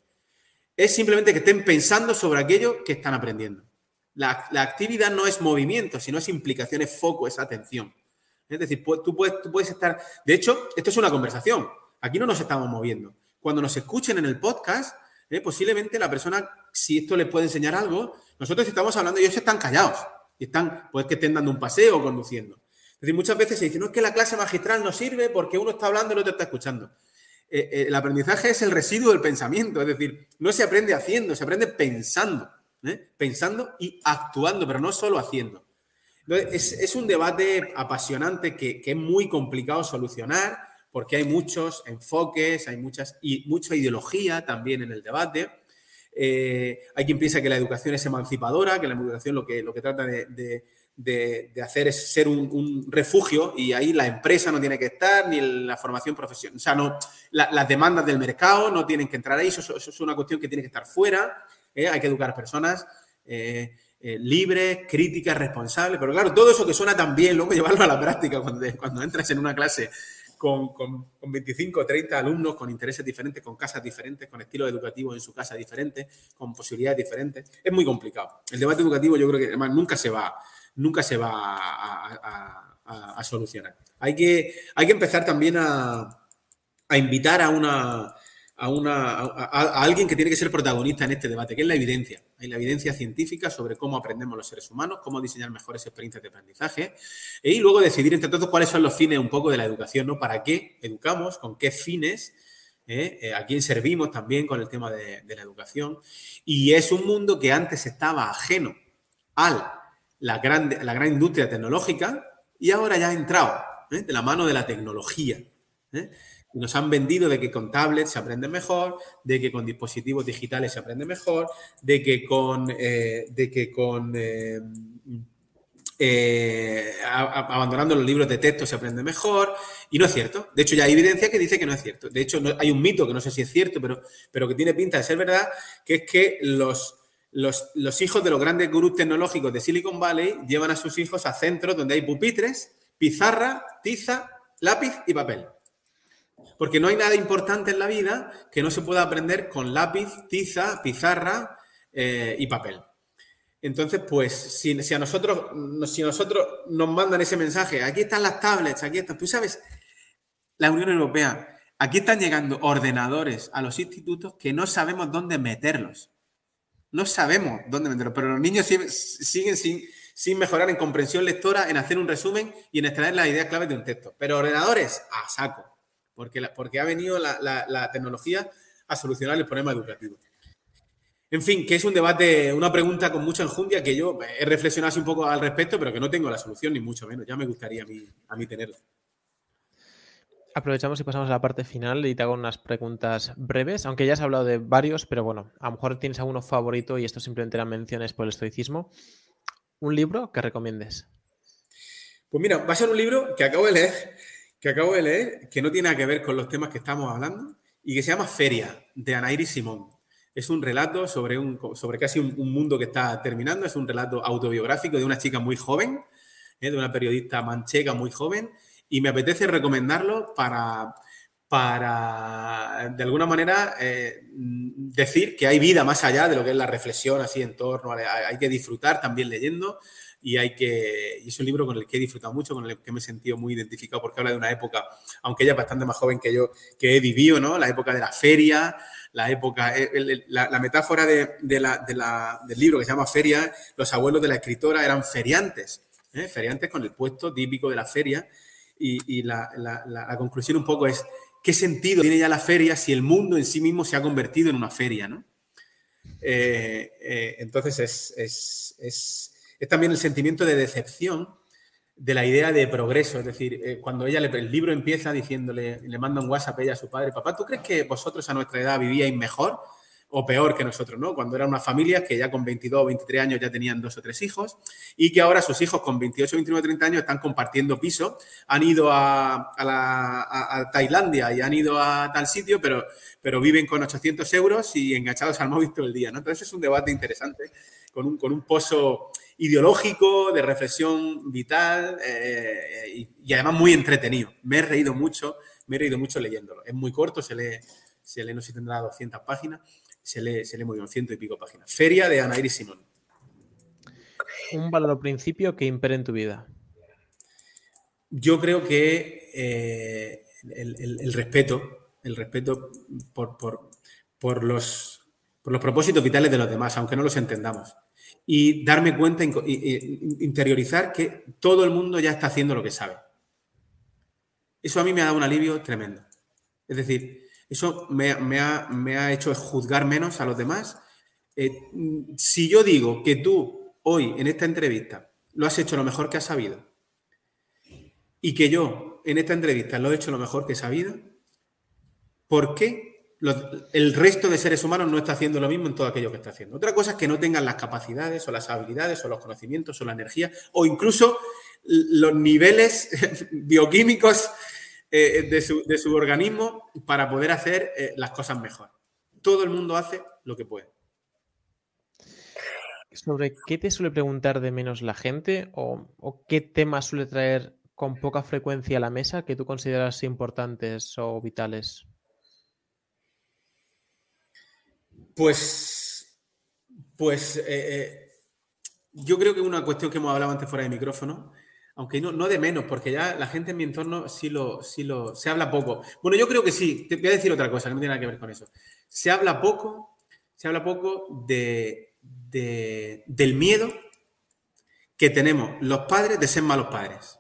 Es simplemente que estén pensando sobre aquello que están aprendiendo. La, la, actividad no es movimiento, sino es implicación, es foco, es atención. Es decir, tú puedes, tú puedes estar... De hecho, esto es una conversación. Aquí no nos estamos moviendo. Cuando nos escuchen en el podcast, eh, posiblemente la persona, si esto le puede enseñar algo, nosotros estamos hablando y ellos están callados. Y están, pues que estén dando un paseo o conduciendo. Es decir, muchas veces se dice, no es que la clase magistral no sirve porque uno está hablando y el otro está escuchando. eh, eh, el aprendizaje es el residuo del pensamiento, es decir, no se aprende haciendo, se aprende pensando, ¿eh? pensando y actuando, pero no solo haciendo. es, un debate apasionante que, es muy complicado solucionar porque hay muchos enfoques, hay muchas, y mucha ideología también en el debate. hay quien piensa que la educación es emancipadora, que la educación lo que, lo que trata de hacer es ser un, refugio y ahí la empresa no tiene que estar, ni la formación profesional. O sea, no, las demandas del mercado no tienen que entrar ahí, eso, es una cuestión que tiene que estar fuera. ¿Eh? Hay que educar personas eh, eh, libres, críticas, responsables. Pero claro, todo eso que suena tan bien, luego llevarlo a la práctica cuando, entras en una clase con, 25 o 30 alumnos con intereses diferentes, con casas diferentes, con estilos educativos en su casa diferentes, con posibilidades diferentes. Es muy complicado. El debate educativo yo creo que además nunca se va, nunca se va a, solucionar. Hay que, hay que empezar también a, invitar a una, a, a, alguien que tiene que ser protagonista en este debate, que es la evidencia. Hay la evidencia científica sobre cómo aprendemos los seres humanos, cómo diseñar mejores experiencias de aprendizaje y luego decidir entre todos cuáles son los fines un poco de la educación, ¿no? ¿Para qué educamos? ¿Con qué fines? ¿Eh? Eh, ¿A quién servimos también con el tema de, la educación? Y es un mundo que antes estaba ajeno al la gran, la gran industria tecnológica y ahora ya ha entrado ¿eh? de la mano de la tecnología. ¿Eh? Nos han vendido de que con tablets se aprende mejor, de que con dispositivos digitales se aprende mejor, de que con, eh, de que con abandonando los libros de texto se aprende mejor. Y no es cierto. De hecho, ya hay evidencia que dice que no es cierto. De hecho, hay un mito que no sé si es cierto, pero, pero que tiene pinta de ser verdad, que es que los, los, hijos de los grandes gurús tecnológicos de Silicon Valley llevan a sus hijos a centros donde hay pupitres, pizarra, tiza, lápiz y papel. Porque no hay nada importante en la vida que no se pueda aprender con lápiz, tiza, pizarra eh, y papel. Entonces, pues, si, a nosotros, si nosotros nos mandan ese mensaje, aquí están las tablets, aquí están, tú sabes, la Unión Europea, aquí están llegando ordenadores a los institutos que no sabemos dónde meterlos. No sabemos dónde meterlo, pero los niños siguen, sin, sin, mejorar en comprensión lectora, en hacer un resumen y en extraer las ideas claves de un texto. Pero ordenadores, a saco, porque, porque ha venido la, tecnología a solucionar el problema educativo. En fin, que es un debate, una pregunta con mucha enjundia que yo he reflexionado un poco al respecto, pero que no tengo la solución, ni mucho menos. Ya me gustaría a mí, a mí tenerla. Aprovechamos y pasamos a la parte final y te hago unas preguntas breves, aunque ya has hablado de varios, pero bueno, a lo mejor tienes alguno favorito y esto simplemente eran menciones por el estoicismo. ¿Un libro que recomiendes? Pues mira, va a ser un libro que acabo de leer, que acabo de leer, que no tiene nada que ver con los temas que estamos hablando y que se llama Feria, de Anairi Simón. Es un relato sobre, un, sobre casi un, mundo que está terminando, es un relato autobiográfico de una chica muy joven, ¿eh? de una periodista manchega muy joven, y me apetece recomendarlo para, para de alguna manera, eh, decir que hay vida más allá de lo que es la reflexión así en torno, hay que disfrutar también leyendo y hay que, y es un libro con el que he disfrutado mucho, con el que me he sentido muy identificado porque habla de una época, aunque ella es bastante más joven que yo, que he vivido, ¿no? La época de la feria, la época, la, metáfora de, la, del libro que se llama Feria, los abuelos de la escritora eran feriantes, ¿eh? feriantes con el puesto típico de la feria y, la, conclusión un poco es, ¿qué sentido tiene ya la feria si el mundo en sí mismo se ha convertido en una feria? ¿no? Eh, eh, entonces es, es, también el sentimiento de decepción de la idea de progreso. Es decir, eh, cuando ella le, el libro empieza diciéndole, le manda un WhatsApp ella a su padre, papá, ¿tú crees que vosotros a nuestra edad vivíais mejor? O peor que nosotros, ¿no? Cuando eran unas familias que ya con 22 o 23 años ya tenían dos o tres hijos y que ahora sus hijos con 28, 29, 30 años están compartiendo piso, han ido a, Tailandia y han ido a tal sitio, pero, pero viven con 800 euros y enganchados al móvil todo el día, ¿no? Entonces es un debate interesante con un, con un pozo ideológico, de reflexión vital eh, y, además muy entretenido. Me he reído mucho, me he reído mucho leyéndolo. Es muy corto, se lee, se lee no sé si tendrá 200 páginas se lee, se lee muy bien, ciento y pico páginas. Feria de Ana Iris Simón. Un valor o principio que impere en tu vida. Yo creo que eh, el, respeto, el respeto por, los, los propósitos vitales de los demás, aunque no los entendamos. Y darme cuenta, interiorizar que todo el mundo ya está haciendo lo que sabe. Eso a mí me ha dado un alivio tremendo. Es decir, Eso me, ha, hecho juzgar menos a los demás. Eh, si yo digo que tú hoy en esta entrevista lo has hecho lo mejor que has sabido y que yo en esta entrevista lo he hecho lo mejor que he sabido, ¿por qué el resto de seres humanos no está haciendo lo mismo en todo aquello que está haciendo. Otra cosa es que no tengan las capacidades o las habilidades o los conocimientos o la energía o incluso los niveles bioquímicos eh, de, su, organismo para poder hacer eh, las cosas mejor. Todo el mundo hace lo que puede. ¿Sobre qué te suele preguntar de menos la gente o, o qué temas suele traer con poca frecuencia a la mesa que tú consideras importantes o vitales? Pues, pues eh, eh, yo creo que es una cuestión que hemos hablado antes fuera de micrófono, aunque no, no de menos, porque ya la gente en mi entorno sí lo, sí lo, se habla poco. Bueno, yo creo que sí, te voy a decir otra cosa que no tiene nada que ver con eso. Se habla poco, se habla poco de, del miedo que tenemos los padres de ser malos padres.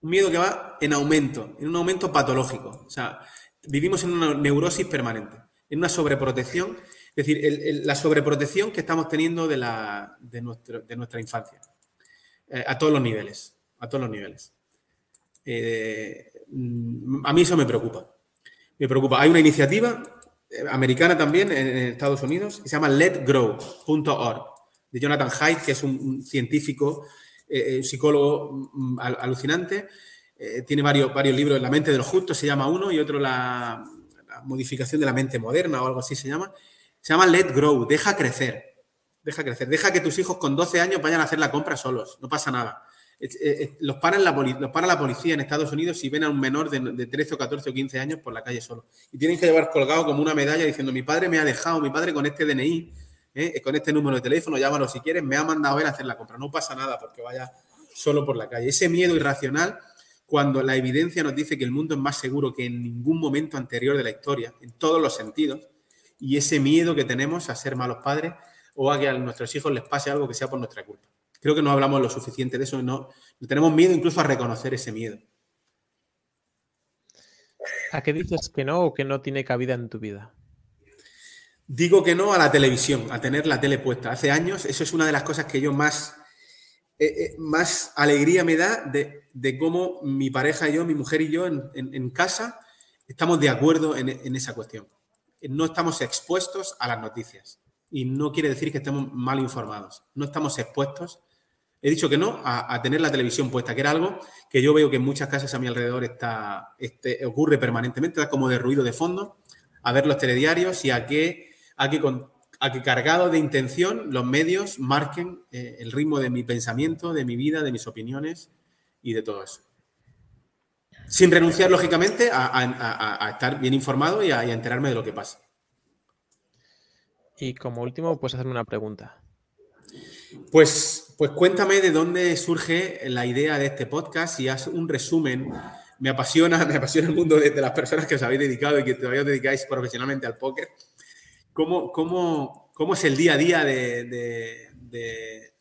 Un miedo que va en aumento, en un aumento patológico. O sea, vivimos en una neurosis permanente en una sobreprotección, es decir, la sobreprotección que estamos teniendo de, la, de, nuestra infancia, eh, a todos los niveles, a todos los niveles. Eh, a mí eso me preocupa. Me preocupa. Hay una iniciativa eh, americana también en, Estados Unidos que se llama letgrow.org de Jonathan Haidt, que es un, científico, psicólogo mm, alucinante. tiene varios, varios libros, La mente de los justos se llama uno y otro la, modificación de la mente moderna o algo así se llama, se llama Let Grow, deja crecer. Deja crecer, deja que tus hijos con 12 años vayan a hacer la compra solos, no pasa nada. Los para, la los la policía en Estados Unidos si ven a un menor de, 13 o 14 o 15 años por la calle solo. Y tienen que llevar colgado como una medalla diciendo, mi padre me ha dejado, mi padre con este DNI, ¿eh? con este número de teléfono, llámalo si quieres, me ha mandado ver a hacer la compra. No pasa nada porque vaya solo por la calle. Ese miedo irracional cuando la evidencia nos dice que el mundo es más seguro que en ningún momento anterior de la historia, en todos los sentidos, y ese miedo que tenemos a ser malos padres o a que a nuestros hijos les pase algo que sea por nuestra culpa. Creo que no hablamos lo suficiente de eso, no, tenemos miedo incluso a reconocer ese miedo. ¿A qué dices que no o que no tiene cabida en tu vida? Digo que no a la televisión, a tener la tele puesta. Hace años, eso es una de las cosas que yo más eh, eh, más alegría me da de, cómo mi pareja y yo, mi mujer y yo en, casa estamos de acuerdo en, esa cuestión. No estamos expuestos a las noticias y no quiere decir que estemos mal informados. No estamos expuestos. He dicho que no a, tener la televisión puesta, que era algo que yo veo que en muchas casas a mi alrededor está, este, ocurre permanentemente, da como de ruido de fondo, a ver los telediarios y a que, a que con, a que cargado de intención los medios marquen eh, el ritmo de mi pensamiento, de mi vida, de mis opiniones y de todo eso. Sin renunciar, lógicamente, a, estar bien informado y a, enterarme de lo que pasa. Y como último, puedes hacerme una pregunta. Pues, pues cuéntame de dónde surge la idea de este podcast y haz un resumen. Me apasiona, me apasiona el mundo de, de las personas que os habéis dedicado y que todavía os dedicáis profesionalmente al póker. ¿Cómo, cómo, cómo es el día a día de,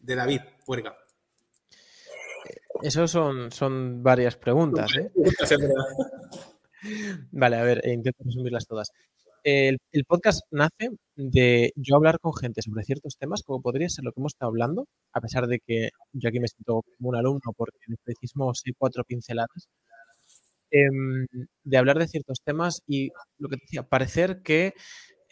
David Puerga? Eso son, son varias preguntas. ¿eh? vale, a ver, intento resumirlas todas. El, podcast nace de yo hablar con gente sobre ciertos temas, como podría ser lo que hemos estado hablando, a pesar de que yo aquí me siento como un alumno porque en el precismo sé cuatro pinceladas, em, de hablar de ciertos temas y lo que decía, parecer que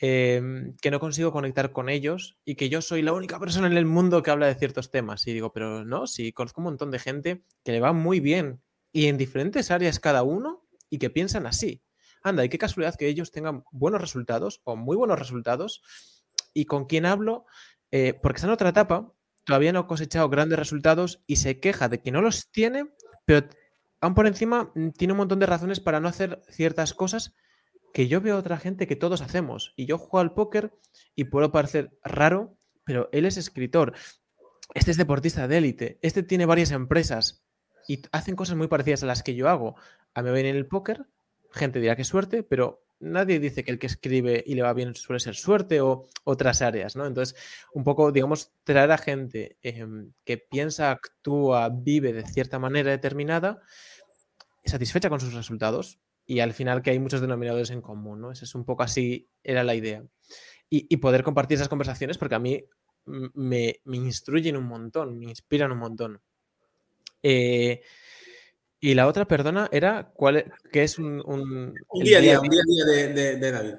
Em, que no consigo conectar con ellos y que yo soy la única persona en el mundo que habla de ciertos temas. Y digo, pero no, sí, conozco un montón de gente que le va muy bien y en diferentes áreas cada uno y que piensan así. Anda, y qué casualidad que ellos tengan buenos resultados o muy buenos resultados y con quien hablo, eh, porque está en otra etapa, todavía no ha cosechado grandes resultados y se queja de que no los tiene, pero aún por encima mm, tiene un montón de razones para no hacer ciertas cosas que yo veo a otra gente que todos hacemos. Y yo juego al póker y puedo parecer raro, pero él es escritor. Este es deportista de élite. Este tiene varias empresas y hacen cosas muy parecidas a las que yo hago. A mí me viene el póker, gente dirá que suerte, pero nadie dice que el que escribe y le va bien suele ser suerte o otras áreas, ¿no? Entonces, un poco, digamos, traer a gente em, que piensa, actúa, vive de cierta manera determinada, satisfecha con sus resultados, y al final que hay muchos denominadores en común, ¿no? Esa es un poco así, era la idea. Y, poder compartir esas conversaciones porque a mí me, instruyen un montón, me inspiran un montón. Eh, y la otra, perdona, era cuál e, que es un, un, día a día, un día a día de, David.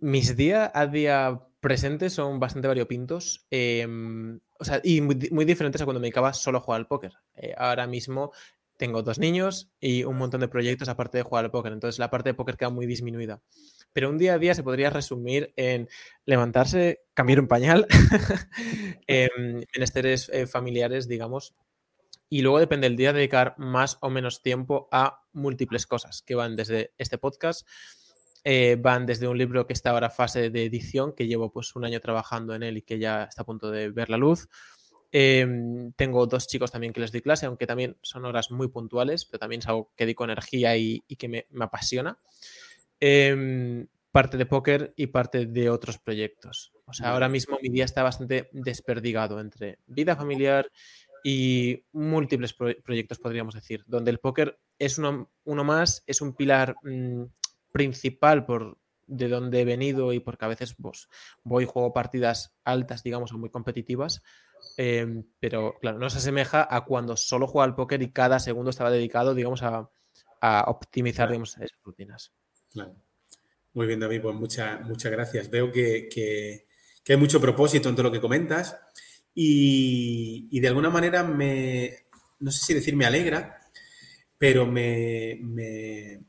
mis días a día presentes son bastante variopintos. Em, o sea, y muy, diferentes a cuando me dedicaba solo a jugar al póker. Eh, ahora mismo tengo dos niños y un montón de proyectos aparte de jugar al póker. Entonces la parte de póker queda muy disminuida. Pero un día a día se podría resumir en levantarse, cambiar un pañal, en menesteres eh, familiares, digamos. Y luego depende del día dedicar más o menos tiempo a múltiples cosas que van desde este podcast, eh, van desde un libro que está ahora fase de edición, que llevo pues un año trabajando en él y que ya está a punto de ver la luz, Em, tengo dos chicos también que les doy clase, aunque también son horas muy puntuales, pero también es algo que dedico energía y, que me, apasiona. Em, parte de póker y parte de otros proyectos. O sea, ahora mismo mi día está bastante desperdigado entre vida familiar y múltiples proyectos, podríamos decir, donde el póker es uno, uno más, es un pilar mm, principal por de donde he venido y porque a veces pues, voy y juego partidas altas, digamos, o muy competitivas, Em, pero claro, no se asemeja a cuando solo jugaba al póker y cada segundo estaba dedicado, digamos, a, optimizar digamos, esas rutinas. Muy bien, David, pues muchas, muchas gracias. Veo que, hay mucho propósito en todo lo que comentas y, de alguna manera me, no sé si decir me alegra, pero me, me,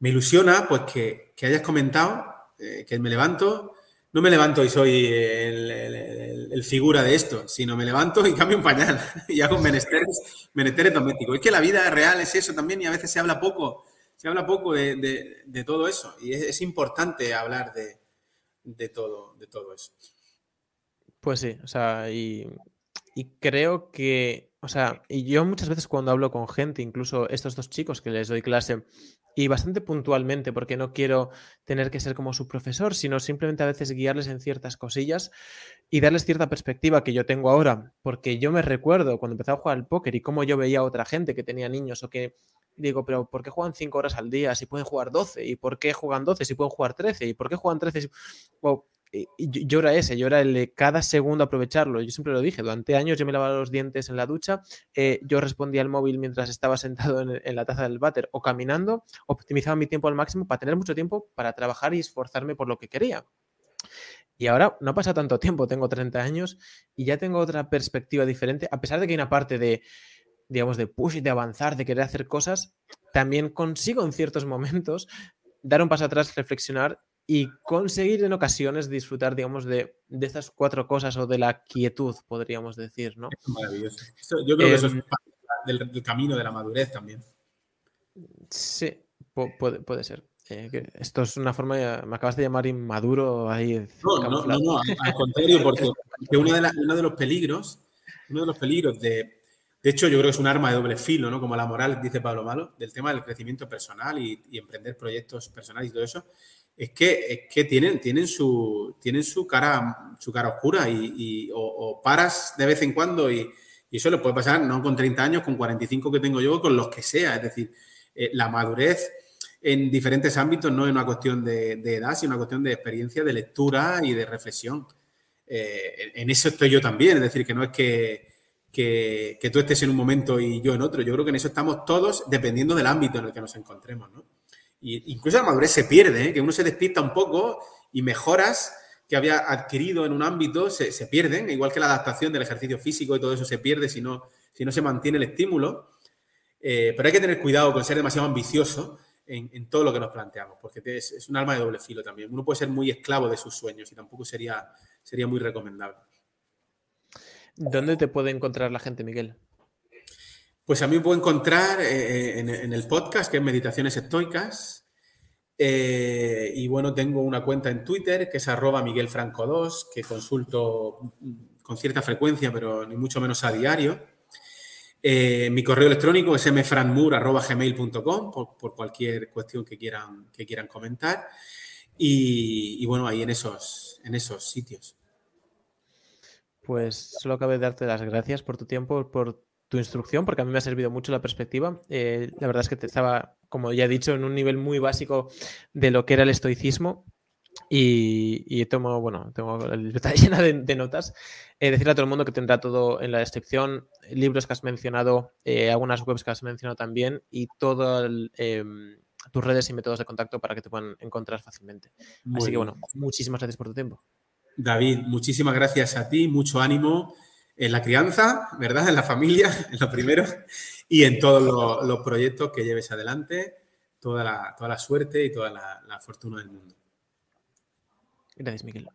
ilusiona pues que, hayas comentado eh, que me levanto no me levanto y soy el, figura de esto, sino me levanto y cambio un pañal y hago menesteres, menesteres domésticos. Es que la vida real es eso también y a veces se habla poco, se habla poco de, todo eso y es, importante hablar de, todo, de todo eso. Pues sí, o sea, y, creo que, o sea, y yo muchas veces cuando hablo con gente, incluso estos dos chicos que les doy clase, y bastante puntualmente, porque no quiero tener que ser como su profesor, sino simplemente a veces guiarles en ciertas cosillas y darles cierta perspectiva que yo tengo ahora, porque yo me recuerdo cuando empezaba a jugar al póker y cómo yo veía a otra gente que tenía niños o que digo, pero ¿por qué juegan 5 horas al día si pueden jugar 12? ¿Y por qué juegan 12 si pueden jugar 13? ¿Y por qué juegan 13 si yo era ese, yo era el de cada segundo aprovecharlo. Yo siempre lo dije, durante años yo me lavaba los dientes en la ducha, eh, yo respondía al móvil mientras estaba sentado en, la taza del váter o caminando, optimizaba mi tiempo al máximo para tener mucho tiempo para trabajar y esforzarme por lo que quería. Y ahora no pasa tanto tiempo, tengo 30 años y ya tengo otra perspectiva diferente, a pesar de que hay una parte de, digamos, de push, de avanzar, de querer hacer cosas, también consigo en ciertos momentos dar un paso atrás, reflexionar y conseguir en ocasiones disfrutar, digamos, de, estas cuatro cosas o de la quietud, podríamos decir, ¿no? Es maravilloso. yo creo que eso es em, parte del, camino de la madurez también. Sí, puede, ser. Eh, esto es una forma, me acabas de llamar inmaduro ahí. No, no, no, al contrario, porque, uno, de uno de los peligros, uno de los peligros de, de hecho, yo creo que es un arma de doble filo, ¿no? Como la moral, dice Pablo Malo, del tema del crecimiento personal y, y emprender proyectos personales y todo eso, es que, tienen, su, cara, su cara oscura y, paras de vez en cuando y, eso le puede pasar no con 30 años, con 45 que tengo yo, con los que sea. Es decir, eh, la madurez en diferentes ámbitos no es una cuestión de, edad, sino una cuestión de experiencia, de lectura y de reflexión. Eh, en eso estoy yo también, es decir, que no es que, que, que, tú estés en un momento y yo en otro. Yo creo que en eso estamos todos dependiendo del ámbito en el que nos encontremos, ¿no? Incluso la madurez se pierde, ¿eh? que uno se despista un poco y mejoras que había adquirido en un ámbito se, pierden, igual que la adaptación del ejercicio físico y todo eso se pierde si no, si no se mantiene el estímulo. Eh, pero hay que tener cuidado con ser demasiado ambicioso en, todo lo que nos planteamos, porque es, es, un arma de doble filo también. Uno puede ser muy esclavo de sus sueños y tampoco sería, sería muy recomendable. ¿Dónde te puede encontrar la gente, Miguel? Pues a mí me puedo encontrar eh, en, el podcast, que es Meditaciones Estoicas. Eh, y bueno, tengo una cuenta en Twitter, que es arroba Miguel Franco 2, que consulto con cierta frecuencia, pero ni mucho menos a diario. Eh, mi correo electrónico es mfranmur.gmail.com por, por cualquier cuestión que quieran, que quieran comentar. Y, bueno, ahí en esos, en esos sitios. Pues solo cabe darte las gracias por tu tiempo, por tu instrucción, porque a mí me ha servido mucho la perspectiva. Eh, la verdad es que te estaba como ya he dicho, en un nivel muy básico de lo que era el estoicismo. Y, y tomo, bueno, tengo la libreta llena de, notas. Eh, decirle a todo el mundo que tendrá todo en la descripción, libros que has mencionado, eh, algunas webs que has mencionado también y todas em, tus redes y métodos de contacto para que te puedan encontrar fácilmente. Así que bueno, muchísimas gracias por tu tiempo. David, muchísimas gracias a ti, mucho ánimo en la crianza, ¿verdad? En la familia, en lo primero, y en todos los, proyectos que lleves adelante, toda la, suerte y toda la fortuna del mundo. Gracias, Miguel.